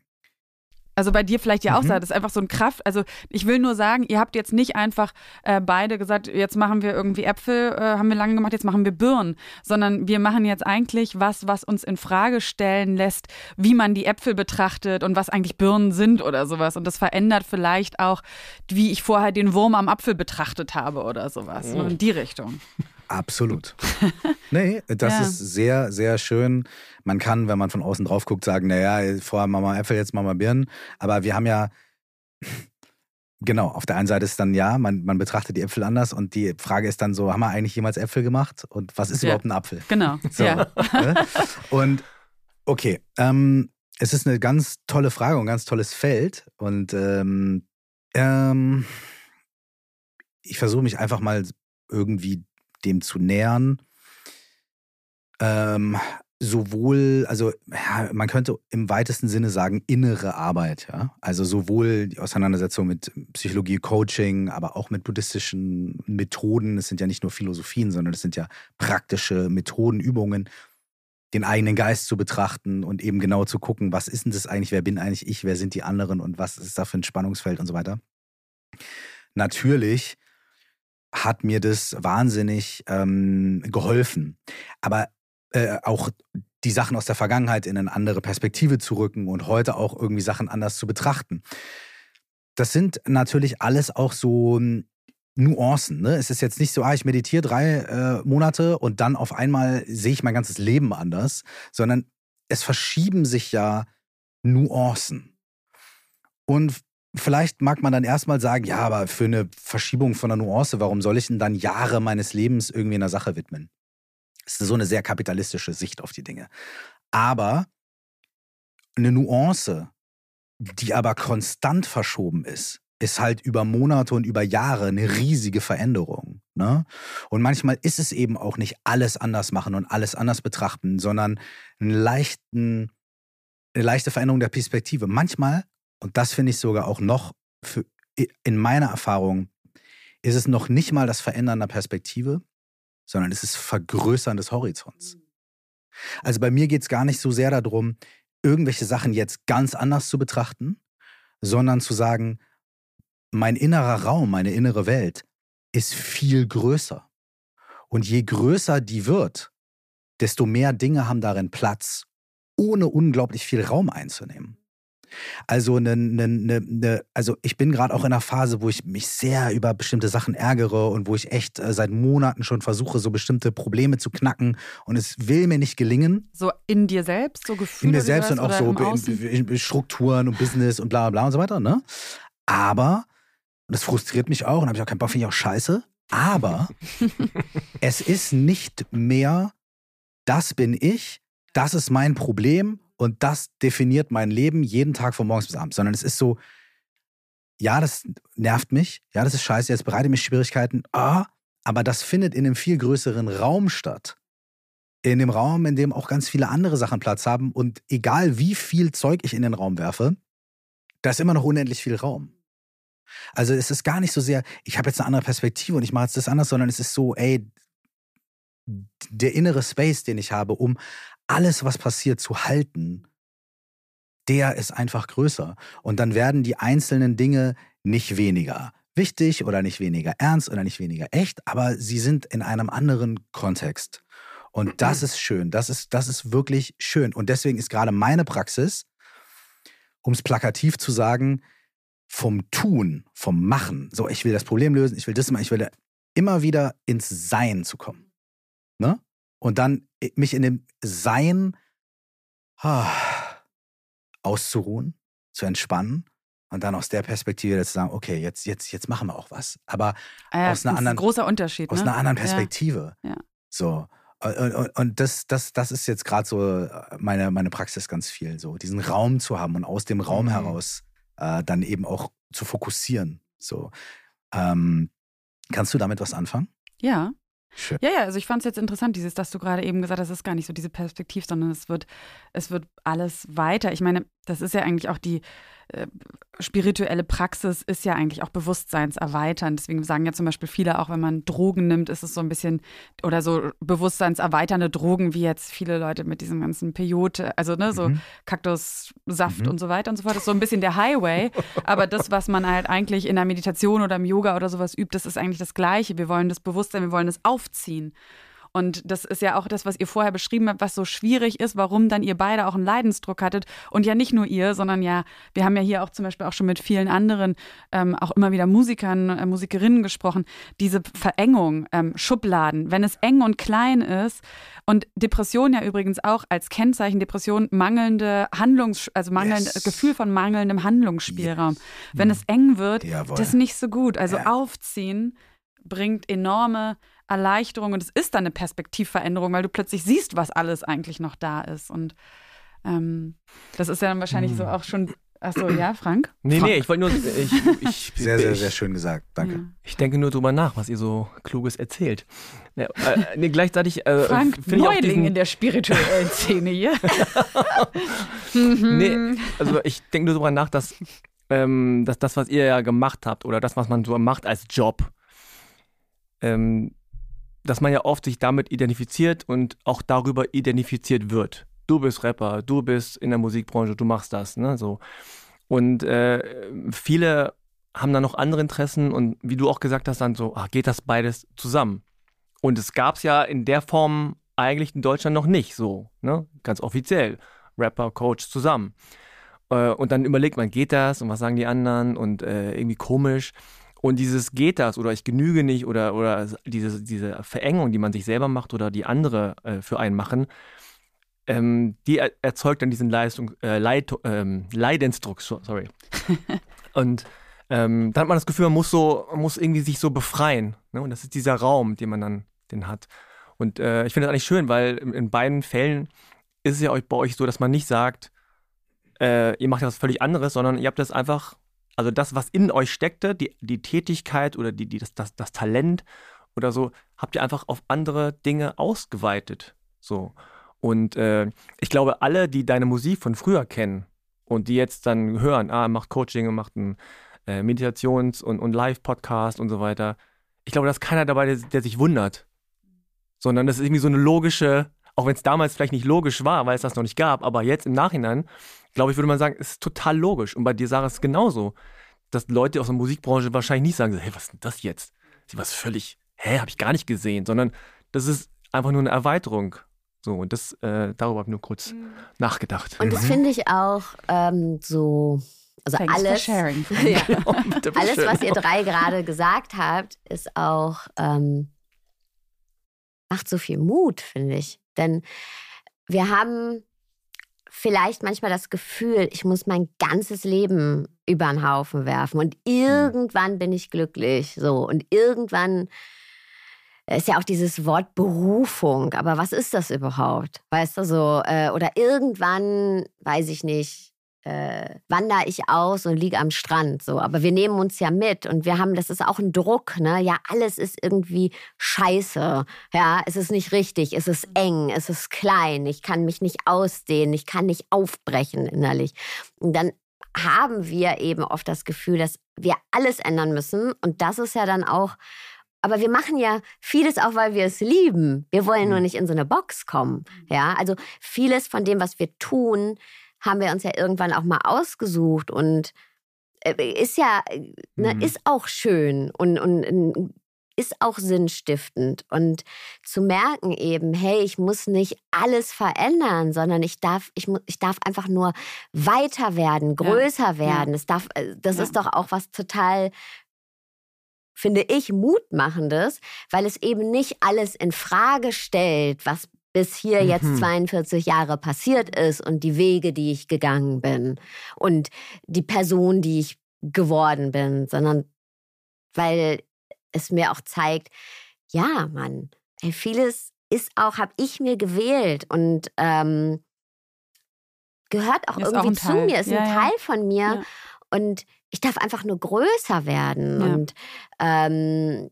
also bei dir vielleicht ja auch mhm. das ist einfach so ein Kraft. Also ich will nur sagen, ihr habt jetzt nicht einfach äh, beide gesagt, jetzt machen wir irgendwie Äpfel, äh, haben wir lange gemacht, jetzt machen wir Birnen, sondern wir machen jetzt eigentlich was, was uns in Frage stellen lässt, wie man die Äpfel betrachtet und was eigentlich Birnen sind oder sowas. Und das verändert vielleicht auch, wie ich vorher den Wurm am Apfel betrachtet habe oder sowas. Oh. in die Richtung. Absolut. nee, das ja. ist sehr, sehr schön. Man kann, wenn man von außen drauf guckt, sagen, naja, vorher machen wir Äpfel, jetzt machen wir Birnen. Aber wir haben ja, genau, auf der einen Seite ist dann ja, man, man betrachtet die Äpfel anders und die Frage ist dann so, haben wir eigentlich jemals Äpfel gemacht? Und was ist ja. überhaupt ein Apfel? Genau. So, ja. Ne? Und okay, ähm, es ist eine ganz tolle Frage und ein ganz tolles Feld. Und ähm, ähm, ich versuche mich einfach mal irgendwie dem zu nähern. Ähm, sowohl, also ja, man könnte im weitesten Sinne sagen, innere Arbeit, ja. Also sowohl die Auseinandersetzung mit Psychologie, Coaching, aber auch mit buddhistischen Methoden. Es sind ja nicht nur Philosophien, sondern es sind ja praktische Methoden, Übungen, den eigenen Geist zu betrachten und eben genau zu gucken, was ist denn das eigentlich, wer bin eigentlich ich, wer sind die anderen und was ist da für ein Spannungsfeld und so weiter. Natürlich hat mir das wahnsinnig ähm, geholfen. Aber äh, auch die Sachen aus der Vergangenheit in eine andere Perspektive zu rücken und heute auch irgendwie Sachen anders zu betrachten. Das sind natürlich alles auch so hm, Nuancen. Ne? Es ist jetzt nicht so, ah, ich meditiere drei äh, Monate und dann auf einmal sehe ich mein ganzes Leben anders, sondern es verschieben sich ja Nuancen. Und Vielleicht mag man dann erstmal sagen, ja, aber für eine Verschiebung von der Nuance, warum soll ich denn dann Jahre meines Lebens irgendwie einer Sache widmen? Das ist so eine sehr kapitalistische Sicht auf die Dinge. Aber eine Nuance, die aber konstant verschoben ist, ist halt über Monate und über Jahre eine riesige Veränderung. Ne? Und manchmal ist es eben auch nicht alles anders machen und alles anders betrachten, sondern einen leichten, eine leichte Veränderung der Perspektive. Manchmal, und das finde ich sogar auch noch für, in meiner Erfahrung, ist es noch nicht mal das Verändern der Perspektive, sondern es ist Vergrößern des Horizonts. Also bei mir geht es gar nicht so sehr darum, irgendwelche Sachen jetzt ganz anders zu betrachten, sondern zu sagen, mein innerer Raum, meine innere Welt ist viel größer. Und je größer die wird, desto mehr Dinge haben darin Platz, ohne unglaublich viel Raum einzunehmen. Also, ne, ne, ne, ne also ich bin gerade auch in einer Phase, wo ich mich sehr über bestimmte Sachen ärgere und wo ich echt äh, seit Monaten schon versuche, so bestimmte Probleme zu knacken und es will mir nicht gelingen. So in dir selbst, so Gefühle? In mir selbst und auch so in, in Strukturen und Business und bla bla und so weiter. Ne? Aber und das frustriert mich auch und habe ich auch keinen Bock, finde ich auch scheiße. Aber es ist nicht mehr, das bin ich, das ist mein Problem und das definiert mein Leben jeden Tag von morgens bis abends, sondern es ist so, ja, das nervt mich, ja, das ist scheiße, jetzt bereite mich Schwierigkeiten, ah, aber das findet in einem viel größeren Raum statt. In dem Raum, in dem auch ganz viele andere Sachen Platz haben und egal wie viel Zeug ich in den Raum werfe, da ist immer noch unendlich viel Raum. Also es ist gar nicht so sehr, ich habe jetzt eine andere Perspektive und ich mache jetzt das anders, sondern es ist so, ey, der innere Space, den ich habe, um alles, was passiert, zu halten, der ist einfach größer. Und dann werden die einzelnen Dinge nicht weniger wichtig oder nicht weniger ernst oder nicht weniger echt, aber sie sind in einem anderen Kontext. Und das ist schön. Das ist, das ist wirklich schön. Und deswegen ist gerade meine Praxis, um es plakativ zu sagen, vom Tun, vom Machen, so ich will das Problem lösen, ich will das machen, ich will immer wieder ins Sein zu kommen. Ne? Und dann äh, mich in dem Sein ah, auszuruhen, zu entspannen und dann aus der Perspektive zu sagen, okay, jetzt, jetzt, jetzt machen wir auch was. Aber ah ja, aus einer anderen, großer Unterschied, aus ne? einer anderen Perspektive. Ja. ja. So. Und, und, und, das, das, das ist jetzt gerade so äh, meine, meine Praxis ganz viel, so diesen Raum zu haben und aus dem Raum mhm. heraus äh, dann eben auch zu fokussieren. So. Ähm, kannst du damit was anfangen? Ja. Ja, ja, also ich fand es jetzt interessant, dieses, dass du gerade eben gesagt hast, es ist gar nicht so diese Perspektive, sondern es wird, es wird alles weiter. Ich meine, das ist ja eigentlich auch die, äh, spirituelle Praxis ist ja eigentlich auch bewusstseinserweiternd. Deswegen sagen ja zum Beispiel viele, auch wenn man Drogen nimmt, ist es so ein bisschen oder so bewusstseinserweiternde Drogen, wie jetzt viele Leute mit diesem ganzen Peyote, also ne, so mhm. Kaktussaft mhm. und so weiter und so fort. Das ist so ein bisschen der Highway. Aber das, was man halt eigentlich in der Meditation oder im Yoga oder sowas übt, das ist eigentlich das Gleiche. Wir wollen das Bewusstsein, wir wollen es aufziehen. Und das ist ja auch das, was ihr vorher beschrieben habt, was so schwierig ist, warum dann ihr beide auch einen Leidensdruck hattet. Und ja nicht nur ihr, sondern ja, wir haben ja hier auch zum Beispiel auch schon mit vielen anderen, ähm, auch immer wieder Musikern, äh, Musikerinnen gesprochen. Diese Verengung, ähm, Schubladen, wenn es eng und klein ist. Und Depression ja übrigens auch als Kennzeichen Depression mangelnde Handlungs, also mangelnde yes. Gefühl von mangelndem Handlungsspielraum. Yes. Wenn es eng wird, Jawohl. das ist nicht so gut. Also ja. aufziehen bringt enorme Erleichterung und es ist dann eine Perspektivveränderung, weil du plötzlich siehst, was alles eigentlich noch da ist. Und ähm, das ist ja dann wahrscheinlich hm. so auch schon. Achso, ja, Frank? Nee, Frank. nee, ich wollte nur. Ich, ich, sehr, sehr, sehr schön gesagt. Danke. Ja. Ich denke nur drüber nach, was ihr so Kluges erzählt. Ja, äh, nee, gleichzeitig. Äh, Frank, Neuling diesen... in der spirituellen Szene hier. nee, also ich denke nur drüber nach, dass, ähm, dass das, was ihr ja gemacht habt oder das, was man so macht als Job, ähm, dass man ja oft sich damit identifiziert und auch darüber identifiziert wird. Du bist Rapper, du bist in der Musikbranche, du machst das, ne, so. Und äh, viele haben dann noch andere Interessen und wie du auch gesagt hast, dann so, ach, geht das beides zusammen? Und es gab es ja in der Form eigentlich in Deutschland noch nicht so, ne, ganz offiziell. Rapper, Coach zusammen. Äh, und dann überlegt man, geht das und was sagen die anderen und äh, irgendwie komisch. Und dieses geht das oder ich genüge nicht oder, oder diese, diese Verengung, die man sich selber macht oder die andere äh, für einen machen, ähm, die er erzeugt dann diesen Leistung, äh, Leid, ähm, Leidensdruck, sorry. und ähm, dann hat man das Gefühl, man muss so, man muss irgendwie sich so befreien. Ne? Und das ist dieser Raum, den man dann den hat. Und äh, ich finde das eigentlich schön, weil in, in beiden Fällen ist es ja bei euch so, dass man nicht sagt, äh, ihr macht ja was völlig anderes, sondern ihr habt das einfach, also das, was in euch steckte, die, die Tätigkeit oder die, die, das, das, das Talent oder so, habt ihr einfach auf andere Dinge ausgeweitet. So. Und äh, ich glaube, alle, die deine Musik von früher kennen und die jetzt dann hören, ah, macht Coaching und macht einen äh, Meditations- und, und Live-Podcast und so weiter, ich glaube, da ist keiner dabei, der, der sich wundert. Sondern das ist irgendwie so eine logische, auch wenn es damals vielleicht nicht logisch war, weil es das noch nicht gab, aber jetzt im Nachhinein, glaube ich, würde man sagen, es ist total logisch. Und bei dir, Sarah, ist es genauso. Dass Leute aus der Musikbranche wahrscheinlich nicht sagen, hey, was ist denn das jetzt? Sie was völlig, hä, habe ich gar nicht gesehen, sondern das ist einfach nur eine Erweiterung. So, und das, äh, darüber habe ich nur kurz mhm. nachgedacht. Und das finde ich auch ähm, so, also Thanks alles, sharing. ja, alles, was ihr drei gerade gesagt habt, ist auch, ähm, macht so viel Mut, finde ich. Denn wir haben vielleicht manchmal das Gefühl, ich muss mein ganzes Leben über den Haufen werfen und mhm. irgendwann bin ich glücklich. So und irgendwann ist ja auch dieses Wort Berufung, aber was ist das überhaupt? Weißt du so? Äh, oder irgendwann, weiß ich nicht, äh, wandere ich aus und liege am Strand. So, aber wir nehmen uns ja mit und wir haben, das ist auch ein Druck, ne? Ja, alles ist irgendwie scheiße. Ja, es ist nicht richtig, es ist eng, es ist klein, ich kann mich nicht ausdehnen, ich kann nicht aufbrechen innerlich. Und dann haben wir eben oft das Gefühl, dass wir alles ändern müssen. Und das ist ja dann auch aber wir machen ja vieles auch, weil wir es lieben. Wir wollen nur mhm. nicht in so eine Box kommen. Ja, also vieles von dem, was wir tun, haben wir uns ja irgendwann auch mal ausgesucht und äh, ist ja, ne, mhm. ist auch schön und, und ist auch sinnstiftend. Und zu merken eben, hey, ich muss nicht alles verändern, sondern ich darf, ich, ich darf einfach nur weiter werden, größer ja. werden. Das, darf, äh, das ja. ist doch auch was total finde ich, Mutmachendes, weil es eben nicht alles in Frage stellt, was bis hier jetzt 42 mhm. Jahre passiert ist und die Wege, die ich gegangen bin und die Person, die ich geworden bin, sondern weil es mir auch zeigt, ja, Mann, ey, vieles ist auch, habe ich mir gewählt und ähm, gehört auch ist irgendwie auch zu mir, ist ja, ein Teil von mir ja. und ich darf einfach nur größer werden ja. und ähm,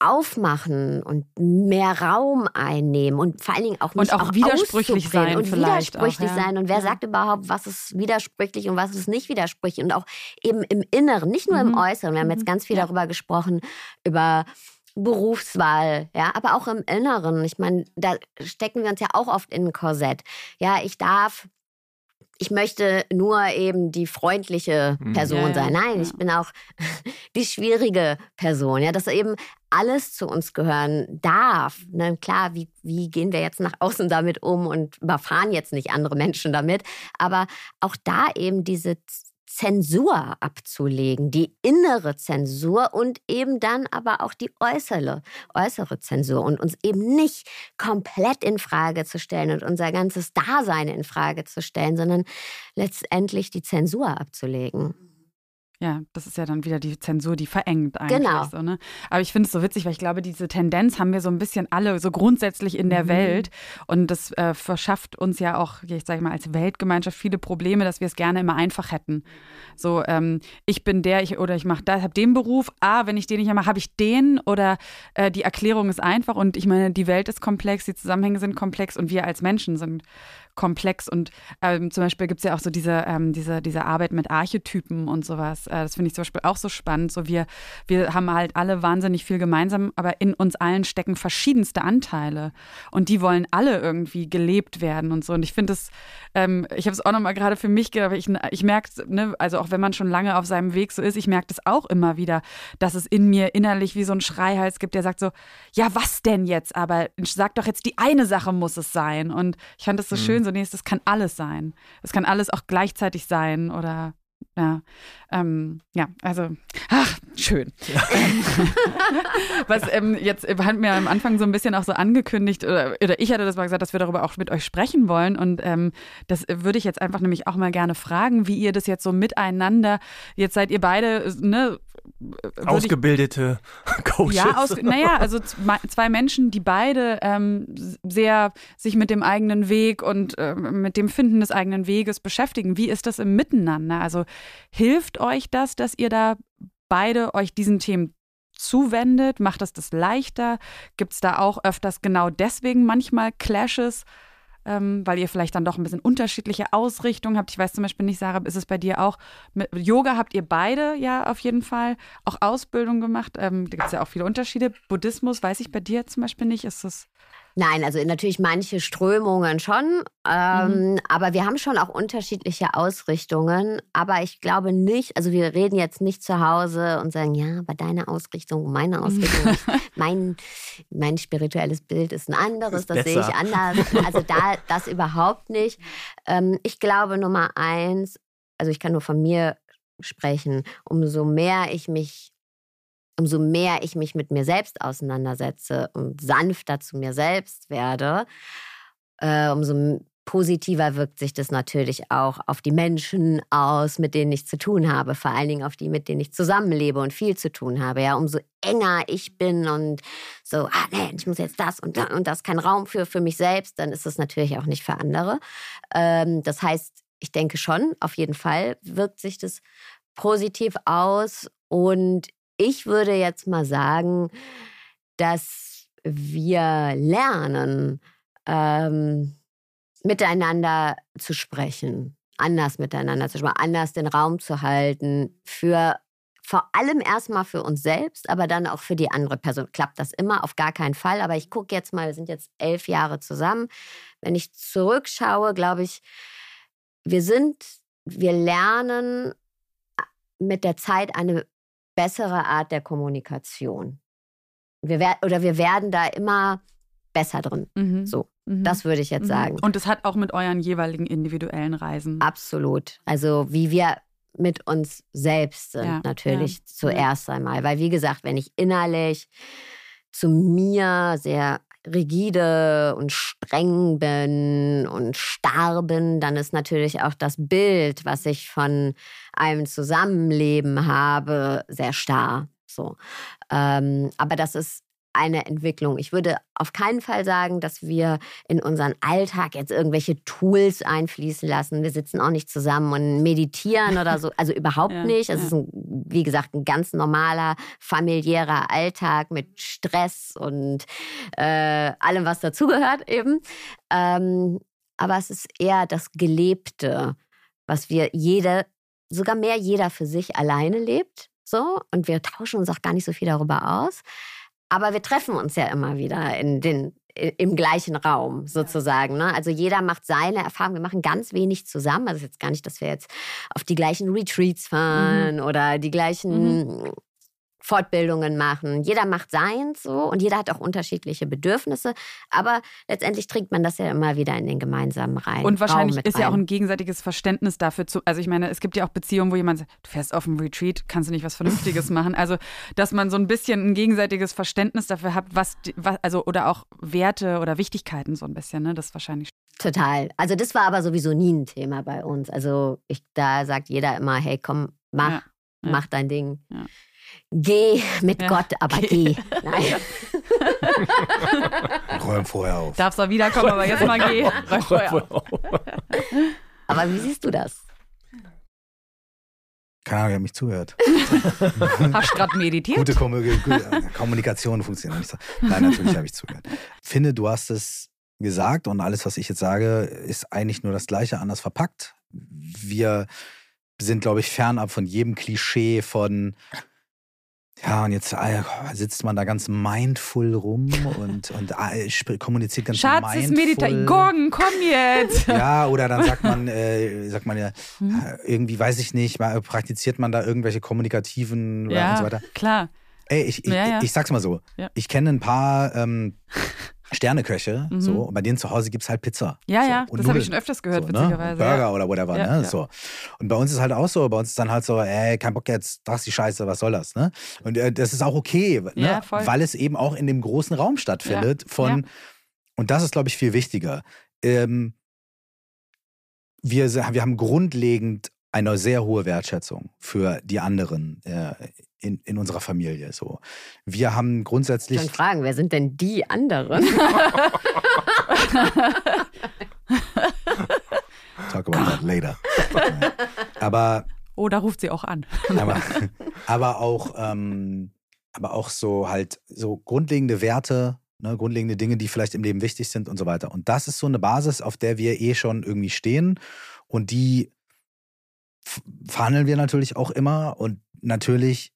aufmachen und mehr Raum einnehmen und vor allen Dingen auch nicht und auch, auch widersprüchlich sein und widersprüchlich auch, ja. sein und wer ja. sagt überhaupt, was ist widersprüchlich und was ist nicht widersprüchlich und auch eben im Inneren, nicht nur mhm. im Äußeren. Wir haben jetzt mhm. ganz viel ja. darüber gesprochen über Berufswahl, ja, aber auch im Inneren. Ich meine, da stecken wir uns ja auch oft in ein Korsett. Ja, ich darf ich möchte nur eben die freundliche mhm. Person ja, sein. Nein, ja. ich bin auch die schwierige Person. Ja, dass eben alles zu uns gehören darf. Ne? Klar, wie, wie gehen wir jetzt nach außen damit um und überfahren jetzt nicht andere Menschen damit. Aber auch da eben diese Zensur abzulegen, die innere Zensur und eben dann aber auch die äußere, äußere Zensur und uns eben nicht komplett in Frage zu stellen und unser ganzes Dasein in Frage zu stellen, sondern letztendlich die Zensur abzulegen. Ja, das ist ja dann wieder die Zensur, die verengt eigentlich. Genau. So, ne? Aber ich finde es so witzig, weil ich glaube, diese Tendenz haben wir so ein bisschen alle so grundsätzlich in der mhm. Welt. Und das äh, verschafft uns ja auch, ich sage mal, als Weltgemeinschaft viele Probleme, dass wir es gerne immer einfach hätten. So, ähm, ich bin der, ich oder ich mache da, habe den Beruf. Ah, wenn ich den nicht mache, habe ich den. Oder äh, die Erklärung ist einfach. Und ich meine, die Welt ist komplex, die Zusammenhänge sind komplex und wir als Menschen sind komplex. Und ähm, zum Beispiel gibt es ja auch so diese, ähm, diese, diese Arbeit mit Archetypen und sowas. Äh, das finde ich zum Beispiel auch so spannend. So wir, wir haben halt alle wahnsinnig viel gemeinsam, aber in uns allen stecken verschiedenste Anteile. Und die wollen alle irgendwie gelebt werden und so. Und ich finde es, ähm, ich habe es auch nochmal gerade für mich gedacht, ich, ich merke ne, also auch wenn man schon lange auf seinem Weg so ist, ich merke das auch immer wieder, dass es in mir innerlich wie so ein Schreihals gibt, der sagt so, ja, was denn jetzt? Aber sag doch jetzt, die eine Sache muss es sein. Und ich fand das so mhm. schön, so, nee, das kann alles sein. Es kann alles auch gleichzeitig sein oder ja, ähm, ja, also, ach, schön. Ja. Was ähm, jetzt hat mir am Anfang so ein bisschen auch so angekündigt, oder, oder, ich hatte das mal gesagt, dass wir darüber auch mit euch sprechen wollen. Und ähm, das würde ich jetzt einfach nämlich auch mal gerne fragen, wie ihr das jetzt so miteinander, jetzt seid ihr beide, ne, Ausgebildete Coaches. Ja, aus, naja, also zwei Menschen, die beide ähm, sehr sich mit dem eigenen Weg und äh, mit dem Finden des eigenen Weges beschäftigen. Wie ist das im Miteinander? Also hilft euch das, dass ihr da beide euch diesen Themen zuwendet? Macht das das leichter? Gibt es da auch öfters genau deswegen manchmal Clashes? Ähm, weil ihr vielleicht dann doch ein bisschen unterschiedliche Ausrichtungen habt. Ich weiß zum Beispiel nicht, Sarah, ist es bei dir auch? Mit Yoga habt ihr beide ja auf jeden Fall auch Ausbildung gemacht. Ähm, da gibt es ja auch viele Unterschiede. Buddhismus weiß ich bei dir zum Beispiel nicht. Ist das Nein, also natürlich manche Strömungen schon, ähm, mhm. aber wir haben schon auch unterschiedliche Ausrichtungen. Aber ich glaube nicht, also wir reden jetzt nicht zu Hause und sagen, ja, aber deine Ausrichtung, meine Ausrichtung, mein, mein spirituelles Bild ist ein anderes, ist das sehe ich anders. Also da das überhaupt nicht. Ähm, ich glaube Nummer eins, also ich kann nur von mir sprechen, umso mehr ich mich umso mehr ich mich mit mir selbst auseinandersetze und sanfter zu mir selbst werde, äh, umso positiver wirkt sich das natürlich auch auf die Menschen aus, mit denen ich zu tun habe, vor allen Dingen auf die, mit denen ich zusammenlebe und viel zu tun habe. Ja, umso enger ich bin und so, ah nee, ich muss jetzt das und, und das kein Raum für für mich selbst, dann ist es natürlich auch nicht für andere. Ähm, das heißt, ich denke schon, auf jeden Fall wirkt sich das positiv aus und ich würde jetzt mal sagen, dass wir lernen, ähm, miteinander zu sprechen, anders miteinander zu sprechen, anders den Raum zu halten, für vor allem erstmal für uns selbst, aber dann auch für die andere Person. Klappt das immer? Auf gar keinen Fall. Aber ich gucke jetzt mal, wir sind jetzt elf Jahre zusammen. Wenn ich zurückschaue, glaube ich, wir sind, wir lernen mit der Zeit eine bessere Art der Kommunikation. Wir oder wir werden da immer besser drin. Mhm. So, mhm. das würde ich jetzt mhm. sagen. Und es hat auch mit euren jeweiligen individuellen Reisen. Absolut. Also wie wir mit uns selbst sind, ja, natürlich ja. zuerst einmal. Weil, wie gesagt, wenn ich innerlich zu mir sehr rigide und streng bin und starr bin, dann ist natürlich auch das Bild, was ich von einem Zusammenleben habe, sehr starr. So. Ähm, aber das ist eine Entwicklung. Ich würde auf keinen Fall sagen, dass wir in unseren Alltag jetzt irgendwelche Tools einfließen lassen. Wir sitzen auch nicht zusammen und meditieren oder so. Also überhaupt ja, nicht. Es ja. ist, ein, wie gesagt, ein ganz normaler familiärer Alltag mit Stress und äh, allem, was dazugehört eben. Ähm, aber es ist eher das Gelebte, was wir jede, sogar mehr jeder für sich alleine lebt. So, und wir tauschen uns auch gar nicht so viel darüber aus. Aber wir treffen uns ja immer wieder in den, im gleichen Raum sozusagen. Ne? Also jeder macht seine Erfahrungen. Wir machen ganz wenig zusammen. Also jetzt gar nicht, dass wir jetzt auf die gleichen Retreats fahren mhm. oder die gleichen mhm. Fortbildungen machen. Jeder macht seins so und jeder hat auch unterschiedliche Bedürfnisse. Aber letztendlich trägt man das ja immer wieder in den gemeinsamen Reihen. Und wahrscheinlich ist rein. ja auch ein gegenseitiges Verständnis dafür zu. Also ich meine, es gibt ja auch Beziehungen, wo jemand sagt, du fährst auf ein Retreat, kannst du nicht was Vernünftiges machen. Also, dass man so ein bisschen ein gegenseitiges Verständnis dafür hat, was, was also oder auch Werte oder Wichtigkeiten so ein bisschen, ne? Das ist wahrscheinlich. Total. Also das war aber sowieso nie ein Thema bei uns. Also ich, da sagt jeder immer, hey, komm, mach, ja, ja. mach dein Ding. Ja. Geh mit ja, Gott, aber geh. geh. Nein. Räum vorher auf. Darfst du wiederkommen, aber jetzt mal geh. Räum vorher auf. Aber wie siehst du das? Keine Ahnung, ich habe mich zugehört. Hast du gerade meditiert? Gute, Kom gute Kommunikation funktioniert nicht so. Nein, natürlich habe ich zugehört. Ich finde, du hast es gesagt und alles, was ich jetzt sage, ist eigentlich nur das Gleiche, anders verpackt. Wir sind, glaube ich, fernab von jedem Klischee von ja, und jetzt äh, sitzt man da ganz mindful rum und, und äh, kommuniziert ganz Schatz, mindful. Schatz, ist Meditation. Gorgen, komm jetzt. Ja, oder dann sagt man, äh, sagt man ja, hm? Äh, irgendwie weiß ich nicht, mal, praktiziert man da irgendwelche kommunikativen ja, und so weiter. klar. Ey, ich, ich, ja, ja. ich sag's mal so. Ich kenne ein paar ähm, Sterneköche, mhm. so, und bei denen zu Hause gibt es halt Pizza. Ja, so, ja, das habe ich schon öfters gehört, so, ne? witzigerweise. Burger ja. oder whatever, ja, ne? Ja. So. Und bei uns ist halt auch so, bei uns ist dann halt so, ey, kein Bock jetzt, das ist die Scheiße, was soll das, ne? Und äh, das ist auch okay, ne? weil es eben auch in dem großen Raum stattfindet von, und das ist, glaube ich, viel wichtiger. Ähm, wir, wir haben grundlegend eine sehr hohe Wertschätzung für die anderen äh, in, in unserer Familie. So. Wir haben grundsätzlich. Schon fragen, wer sind denn die anderen? Talk about that later. aber. Oh, da ruft sie auch an. aber, aber auch, ähm, aber auch so halt so grundlegende Werte, ne, grundlegende Dinge, die vielleicht im Leben wichtig sind und so weiter. Und das ist so eine Basis, auf der wir eh schon irgendwie stehen. Und die verhandeln wir natürlich auch immer. Und natürlich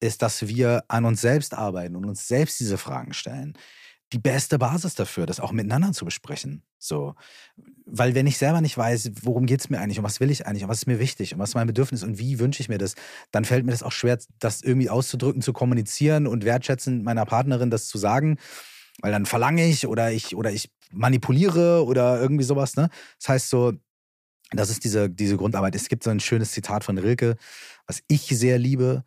ist, dass wir an uns selbst arbeiten und uns selbst diese Fragen stellen die beste Basis dafür, das auch miteinander zu besprechen. So. Weil wenn ich selber nicht weiß, worum geht es mir eigentlich und was will ich eigentlich und was ist mir wichtig und was ist mein Bedürfnis und wie wünsche ich mir das, dann fällt mir das auch schwer, das irgendwie auszudrücken, zu kommunizieren und wertschätzend meiner Partnerin das zu sagen. Weil dann verlange ich oder ich oder ich manipuliere oder irgendwie sowas. Ne? Das heißt so, das ist diese, diese Grundarbeit. Es gibt so ein schönes Zitat von Rilke, was ich sehr liebe.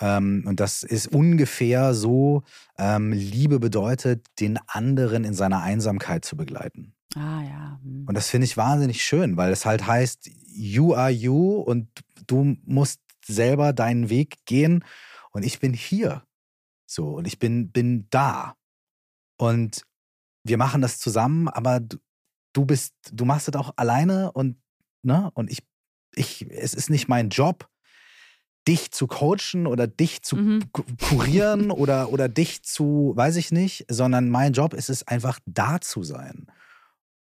Ähm, und das ist ungefähr so, ähm, Liebe bedeutet, den anderen in seiner Einsamkeit zu begleiten. Ah ja. Hm. Und das finde ich wahnsinnig schön, weil es halt heißt, you are you und du musst selber deinen Weg gehen und ich bin hier. So, und ich bin, bin da. Und wir machen das zusammen, aber du, du bist, du machst es auch alleine und, ne, und ich, ich, es ist nicht mein Job, dich zu coachen oder dich zu mhm. kurieren oder, oder dich zu, weiß ich nicht, sondern mein Job ist es einfach da zu sein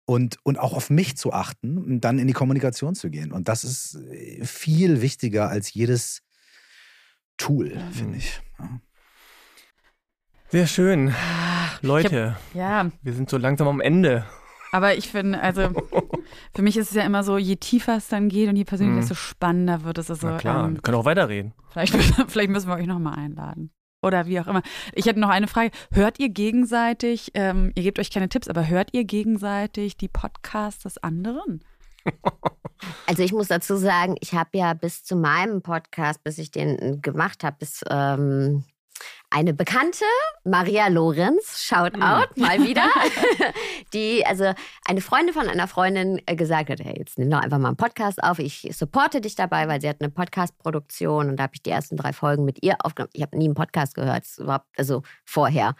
und, und auch auf mich zu achten und dann in die Kommunikation zu gehen. Und das ist äh, viel wichtiger als jedes Tool, mhm. finde ich. Ja. Sehr schön. Leute, hab, ja. wir sind so langsam am Ende. Aber ich finde, also für mich ist es ja immer so, je tiefer es dann geht und je persönlicher, mhm. desto spannender wird es. Also, Na klar, ähm, wir können auch weiterreden. Vielleicht, vielleicht müssen wir euch nochmal einladen. Oder wie auch immer. Ich hätte noch eine Frage. Hört ihr gegenseitig, ähm, ihr gebt euch keine Tipps, aber hört ihr gegenseitig die Podcasts des anderen? Also ich muss dazu sagen, ich habe ja bis zu meinem Podcast, bis ich den gemacht habe, bis ähm, eine Bekannte, Maria Lorenz, shout hm. out, mal wieder, die, also eine Freundin von einer Freundin äh, gesagt hat, hey, jetzt nimm doch einfach mal einen Podcast auf, ich supporte dich dabei, weil sie hat eine Podcast-Produktion und da habe ich die ersten drei Folgen mit ihr aufgenommen. Ich habe nie einen Podcast gehört, überhaupt, also vorher.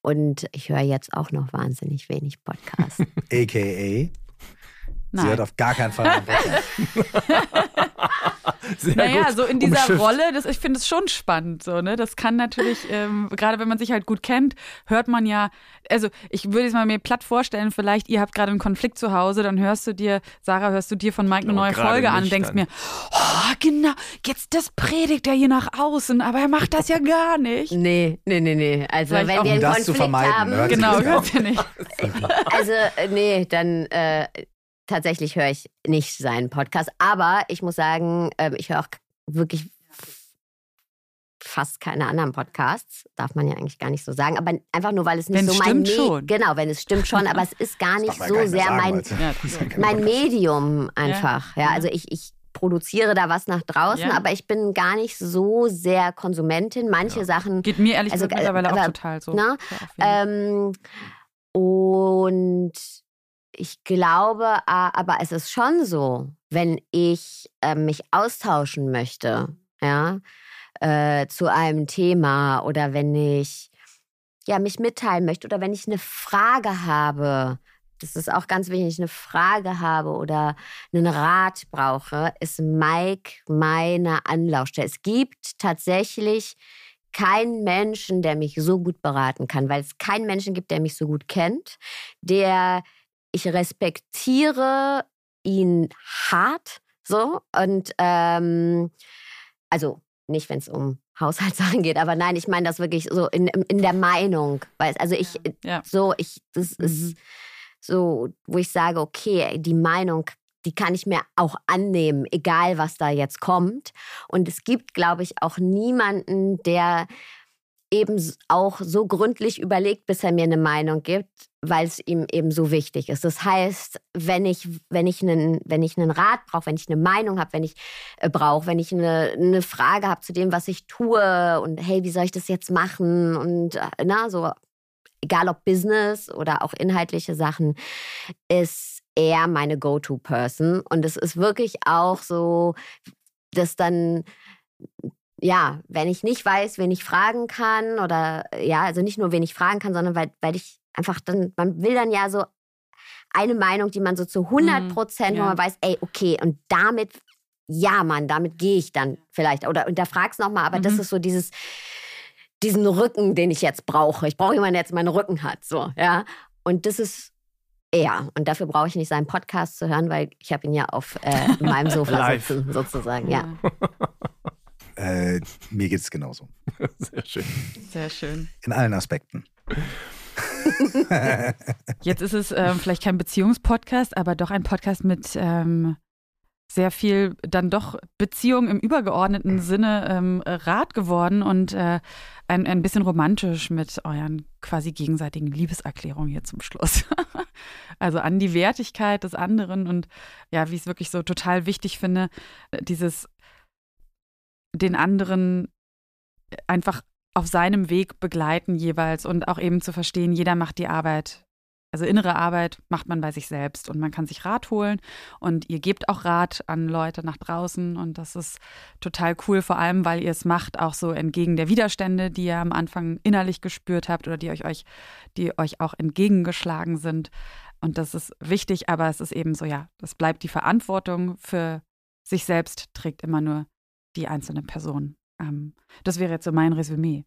Und ich höre jetzt auch noch wahnsinnig wenig Podcasts. AKA? Nein. Sie hört auf gar keinen Fall einen Podcast. Sehr naja, gut. so in dieser Umschifft. Rolle, das, ich finde es schon spannend. So, ne? Das kann natürlich, ähm, gerade wenn man sich halt gut kennt, hört man ja, also ich würde es mal mir platt vorstellen, vielleicht ihr habt gerade einen Konflikt zu Hause, dann hörst du dir, Sarah, hörst du dir von Mike eine oh, neue Folge an und denkst dann. mir, oh, genau, jetzt das predigt er hier nach außen, aber er macht das ja gar nicht. Nee, nee, nee, nee. Also Vielleicht wenn wir einen das Konflikt zu vermeiden, haben, genau, hört ihr nicht. Also äh, nee, dann äh, tatsächlich höre ich nicht seinen Podcast. Aber ich muss sagen, ähm, ich höre auch wirklich fast keine anderen Podcasts, darf man ja eigentlich gar nicht so sagen, aber einfach nur, weil es nicht wenn so mein Me schon. genau, wenn es stimmt schon, aber es ist gar nicht so gar sehr sagen, mein, mein Medium einfach. Ja, ja also ich, ich produziere da was nach draußen, ja. aber ich bin gar nicht so sehr Konsumentin. Manche ja. Sachen geht mir ehrlich also, gesagt mittlerweile aber, auch total so. Ne? Ähm, und ich glaube, aber es ist schon so, wenn ich äh, mich austauschen möchte, ja, äh, zu einem Thema oder wenn ich ja mich mitteilen möchte oder wenn ich eine Frage habe, das ist auch ganz wichtig, eine Frage habe oder einen Rat brauche, ist Mike meine Anlaufstelle. Es gibt tatsächlich keinen Menschen, der mich so gut beraten kann, weil es keinen Menschen gibt, der mich so gut kennt, der ich respektiere ihn hart so und ähm, also nicht, wenn es um Haushaltssachen geht, aber nein, ich meine das wirklich so in, in der Meinung, weil also ich ja. so ich das mhm. ist so, wo ich sage, okay, die Meinung die kann ich mir auch annehmen, egal was da jetzt kommt. Und es gibt, glaube ich, auch niemanden, der eben auch so gründlich überlegt, bis er mir eine Meinung gibt, weil es ihm eben so wichtig ist. Das heißt, wenn ich, wenn ich einen, wenn ich einen Rat brauche, wenn ich eine Meinung habe, wenn ich äh, brauche, wenn ich eine, eine Frage habe zu dem, was ich tue und hey, wie soll ich das jetzt machen und äh, na, so, egal ob Business oder auch inhaltliche Sachen, ist er meine Go-To-Person. Und es ist wirklich auch so, dass dann ja, wenn ich nicht weiß, wen ich fragen kann oder ja, also nicht nur wen ich fragen kann, sondern weil, weil ich einfach dann, man will dann ja so eine Meinung, die man so zu 100 Prozent, Mhm, wo ja. man weiß, ey, okay, und damit, ja, Mann, damit gehe ich dann vielleicht. Oder hinterfrag's nochmal, aber das Mhm. ist so dieses, diesen Rücken, den ich jetzt brauche. Ich brauche jemanden, der jetzt meinen Rücken hat, so, ja. Und das ist er. Und dafür brauche ich nicht seinen Podcast zu hören, weil ich habe ihn ja auf äh, meinem Sofa sitzen, sozusagen, ja. Äh, mir geht es genauso. Sehr schön. Sehr schön. In allen Aspekten. Jetzt ist es ähm, vielleicht kein Beziehungspodcast, aber doch ein Podcast mit ähm, sehr viel dann doch Beziehung im übergeordneten Sinne ähm, Rat geworden und äh, ein, ein bisschen romantisch mit euren quasi gegenseitigen Liebeserklärungen hier zum Schluss. also an die Wertigkeit des anderen und ja, wie ich es wirklich so total wichtig finde, dieses den anderen einfach auf seinem Weg begleiten jeweils und auch eben zu verstehen, jeder macht die Arbeit. Also innere Arbeit macht man bei sich selbst und man kann sich Rat holen und ihr gebt auch Rat an Leute nach draußen und das ist total cool, vor allem weil ihr es macht, auch so entgegen der Widerstände, die ihr am Anfang innerlich gespürt habt oder die euch, euch, die euch auch entgegengeschlagen sind. Und das ist wichtig, aber es ist eben so, ja, das bleibt die Verantwortung für sich selbst, trägt immer nur die einzelne Person. Ähm, das wäre jetzt so mein Resümee.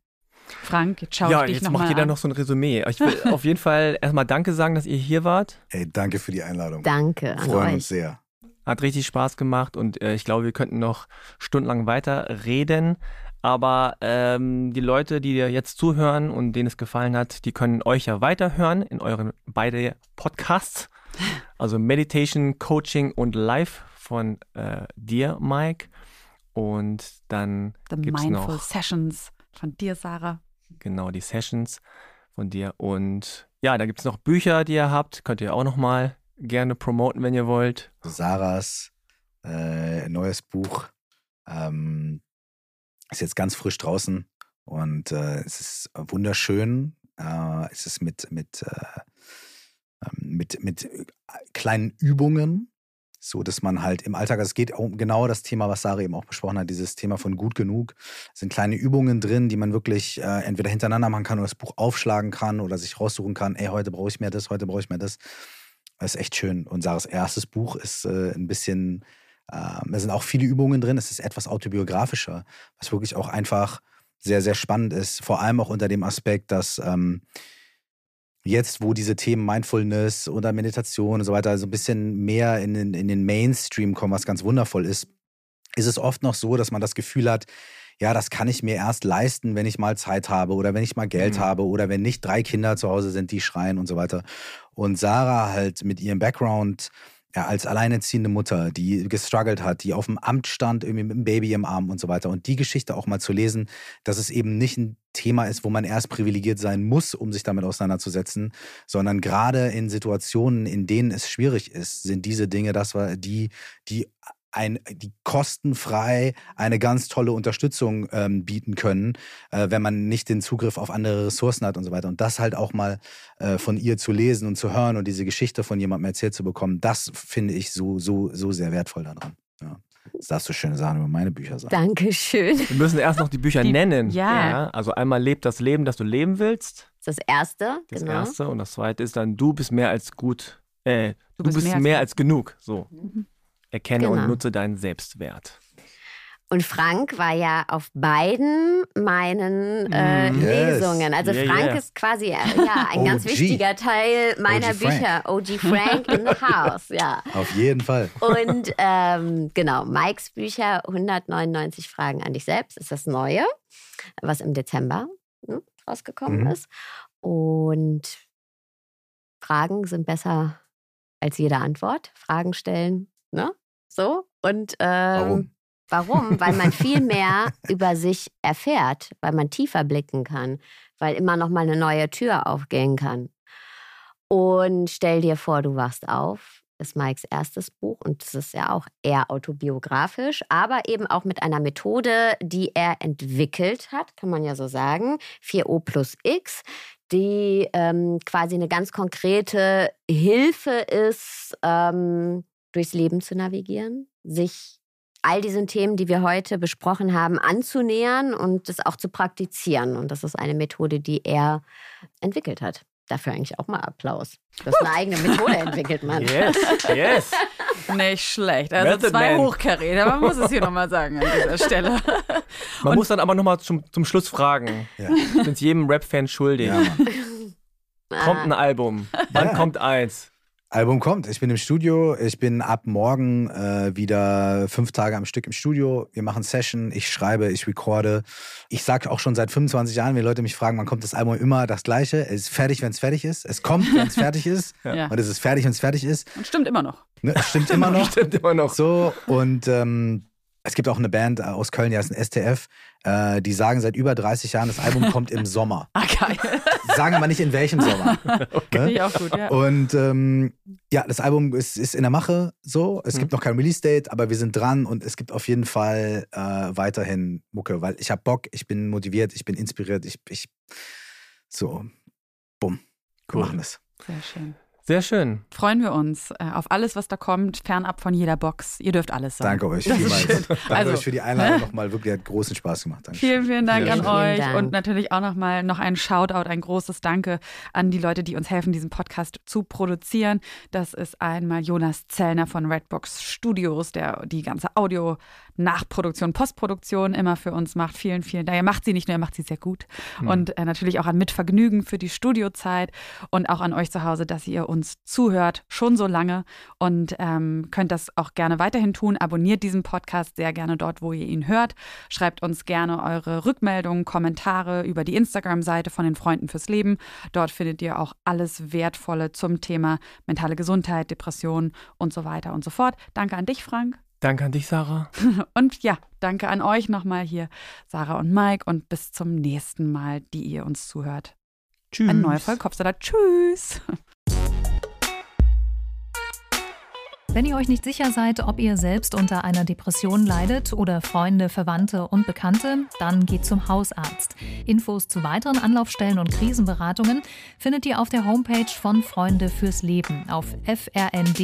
Frank, jetzt schaue ja, ich dich jetzt noch macht mal jeder an. noch so ein Resümee. Ich will auf jeden Fall erstmal Danke sagen, dass ihr hier wart. Ey, danke für die Einladung. Danke an Freuen euch. uns sehr. Hat richtig Spaß gemacht und äh, ich glaube, wir könnten noch stundenlang weiter reden. Aber ähm, die Leute, die dir jetzt zuhören und denen es gefallen hat, die können euch ja weiterhören in euren beide Podcasts. Also Meditation, Coaching und Live von äh, dir, Mike. Und dann The gibt's Mindful noch Sessions von dir, Sarah. genau die Sessions von dir. Und ja, da gibt es noch Bücher, die ihr habt. Könnt ihr auch noch mal gerne promoten, wenn ihr wollt. Sarahs äh, neues Buch ähm, ist jetzt ganz frisch draußen und äh, es ist wunderschön. Äh, es ist mit, mit, äh, ähm, mit, mit äh, kleinen Übungen, so dass man halt im Alltag, also es geht um genau das Thema, was Sarah eben auch besprochen hat, dieses Thema von gut genug. Es sind kleine Übungen drin, die man wirklich äh, entweder hintereinander machen kann oder das Buch aufschlagen kann oder sich raussuchen kann, ey, heute brauche ich mehr das, heute brauche ich mehr das. Das ist echt schön. Und Sarahs erstes Buch ist äh, ein bisschen, äh, da sind auch viele Übungen drin. Es ist etwas autobiografischer, was wirklich auch einfach sehr, sehr spannend ist. Vor allem auch unter dem Aspekt, dass ähm, jetzt, wo diese Themen Mindfulness oder Meditation und so weiter so ein bisschen mehr in den, in den Mainstream kommen, was ganz wundervoll ist, ist es oft noch so, dass man das Gefühl hat, ja, das kann ich mir erst leisten, wenn ich mal Zeit habe oder wenn ich mal Geld Mhm. habe oder wenn nicht drei Kinder zu Hause sind, die schreien und so weiter. Und Sarah halt mit ihrem Background ja, als alleinerziehende Mutter, die gestruggelt hat, die auf dem Amt stand, irgendwie mit einem Baby im Arm und so weiter. Und die Geschichte auch mal zu lesen, dass es eben nicht ein Thema ist, wo man erst privilegiert sein muss, um sich damit auseinanderzusetzen, sondern gerade in Situationen, in denen es schwierig ist, sind diese Dinge das, war die, die ein, die kostenfrei eine ganz tolle Unterstützung ähm, bieten können, äh, wenn man nicht den Zugriff auf andere Ressourcen hat und so weiter. Und das halt auch mal äh, von ihr zu lesen und zu hören und diese Geschichte von jemandem erzählt zu bekommen, das finde ich so, so, so sehr wertvoll daran. Ja. Das darfst du schöne Sachen über meine Bücher sagen. Dankeschön. Wir müssen erst noch die Bücher Die- nennen. ja. Also einmal lebt das Leben, das du leben willst. Das erste, Das genau. erste. Und das zweite ist dann, du bist mehr als gut. Äh, du, bist, mehr, als als, genug. So. Erkenne Genau. und nutze deinen Selbstwert. Und Frank war ja auf beiden meinen äh, Mhm. Yes. Lesungen. Also Yeah, Frank yeah. ist quasi äh, ja, ein ganz wichtiger Teil meiner OG. Bücher. OG Frank in the House, ja. Auf jeden Fall. Und ähm, genau, Mikes Bücher 199 Fragen an dich selbst ist das Neue, was im Dezember hm, rausgekommen Mhm. ist. Und Fragen sind besser als jede Antwort. Fragen stellen, ne? So. Und ähm, Warum? Warum? Weil man viel mehr über sich erfährt, weil man tiefer blicken kann, weil immer noch mal eine neue Tür aufgehen kann. Und stell dir vor, du wachst auf, ist Mikes erstes Buch und es ist ja auch eher autobiografisch, aber eben auch mit einer Methode, die er entwickelt hat, kann man ja so sagen, 4O plus X, die ähm, quasi eine ganz konkrete Hilfe ist, ähm, durchs Leben zu navigieren, sich all diesen Themen, die wir heute besprochen haben, anzunähern und das auch zu praktizieren. Und das ist eine Methode, die er entwickelt hat. Dafür eigentlich auch mal Applaus. Das ist eine eigene Methode entwickelt, man. Yes, yes. Nicht schlecht. Also Method zwei Man. Hochkaräter, man muss es hier nochmal sagen an dieser Stelle. Man muss dann aber nochmal zum, zum Schluss fragen. Ja. Sind jedem Rap-Fan schuldig. Ja. Kommt ein Album. Wann Ja. kommt eins? Album kommt. Ich bin im Studio. Ich bin ab morgen äh, wieder fünf Tage am Stück im Studio. Wir machen Session. Ich schreibe, ich recorde. Ich sage auch schon seit 25 Jahren, wenn Leute mich fragen, wann kommt das Album, immer das Gleiche. Es ist fertig, wenn es fertig ist. Es kommt, wenn es fertig ist. Ja. Und es ist fertig, wenn es fertig ist. Und stimmt immer noch. Ne? Stimmt immer noch. Stimmt immer noch. So, und ähm, es gibt auch eine Band aus Köln, die heißt ein STF. Äh, die sagen seit über 30 Jahren, das Album kommt im Sommer. Ah, geil. Sagen aber nicht in welchem Sommer. Finde Ne? ich auch gut, ja. Und ähm, ja, das Album ist, ist in der Mache so. Es gibt noch kein Release-Date, aber wir sind dran und es gibt auf jeden Fall äh, weiterhin Mucke, weil ich habe Bock, ich bin motiviert, ich bin inspiriert, ich, ich so, bumm, wir Cool. machen es. Sehr schön. Sehr schön. Freuen wir uns äh, auf alles, was da kommt, fernab von jeder Box. Ihr dürft alles sagen. Danke euch Das vielmals. Danke Also, euch für die Einladung nochmal. Wirklich hat großen Spaß gemacht. Danke. Vielen, vielen Dank Vielen, an euch Dank. und natürlich auch nochmal noch ein Shoutout, ein großes Danke an die Leute, die uns helfen, diesen Podcast zu produzieren. Das ist einmal Jonas Zellner von Redbox Studios, der die ganze Audio-Nachproduktion, Postproduktion immer für uns macht. Vielen, vielen Dank. Er macht sie nicht nur, er macht sie sehr gut. Und äh, natürlich auch an Mitvergnügen für die Studiozeit und auch an euch zu Hause, dass ihr uns zuhört, schon so lange und ähm, könnt das auch gerne weiterhin tun. Abonniert diesen Podcast sehr gerne dort, wo ihr ihn hört. Schreibt uns gerne eure Rückmeldungen, Kommentare über die Instagram-Seite von den Freunden fürs Leben. Dort findet ihr auch alles Wertvolle zum Thema mentale Gesundheit, Depression und so weiter und so fort. Danke an dich, Frank. Danke an dich, Sarah. Und ja, danke an euch nochmal hier, Sarah und Mike. Und bis zum nächsten Mal, die ihr uns zuhört. Tschüss. Eine neue Folge Kopfsalat. Tschüss. Wenn ihr euch nicht sicher seid, ob ihr selbst unter einer Depression leidet oder Freunde, Verwandte und Bekannte, dann geht zum Hausarzt. Infos zu weiteren Anlaufstellen und Krisenberatungen findet ihr auf der Homepage von Freunde fürs Leben auf frnd.de.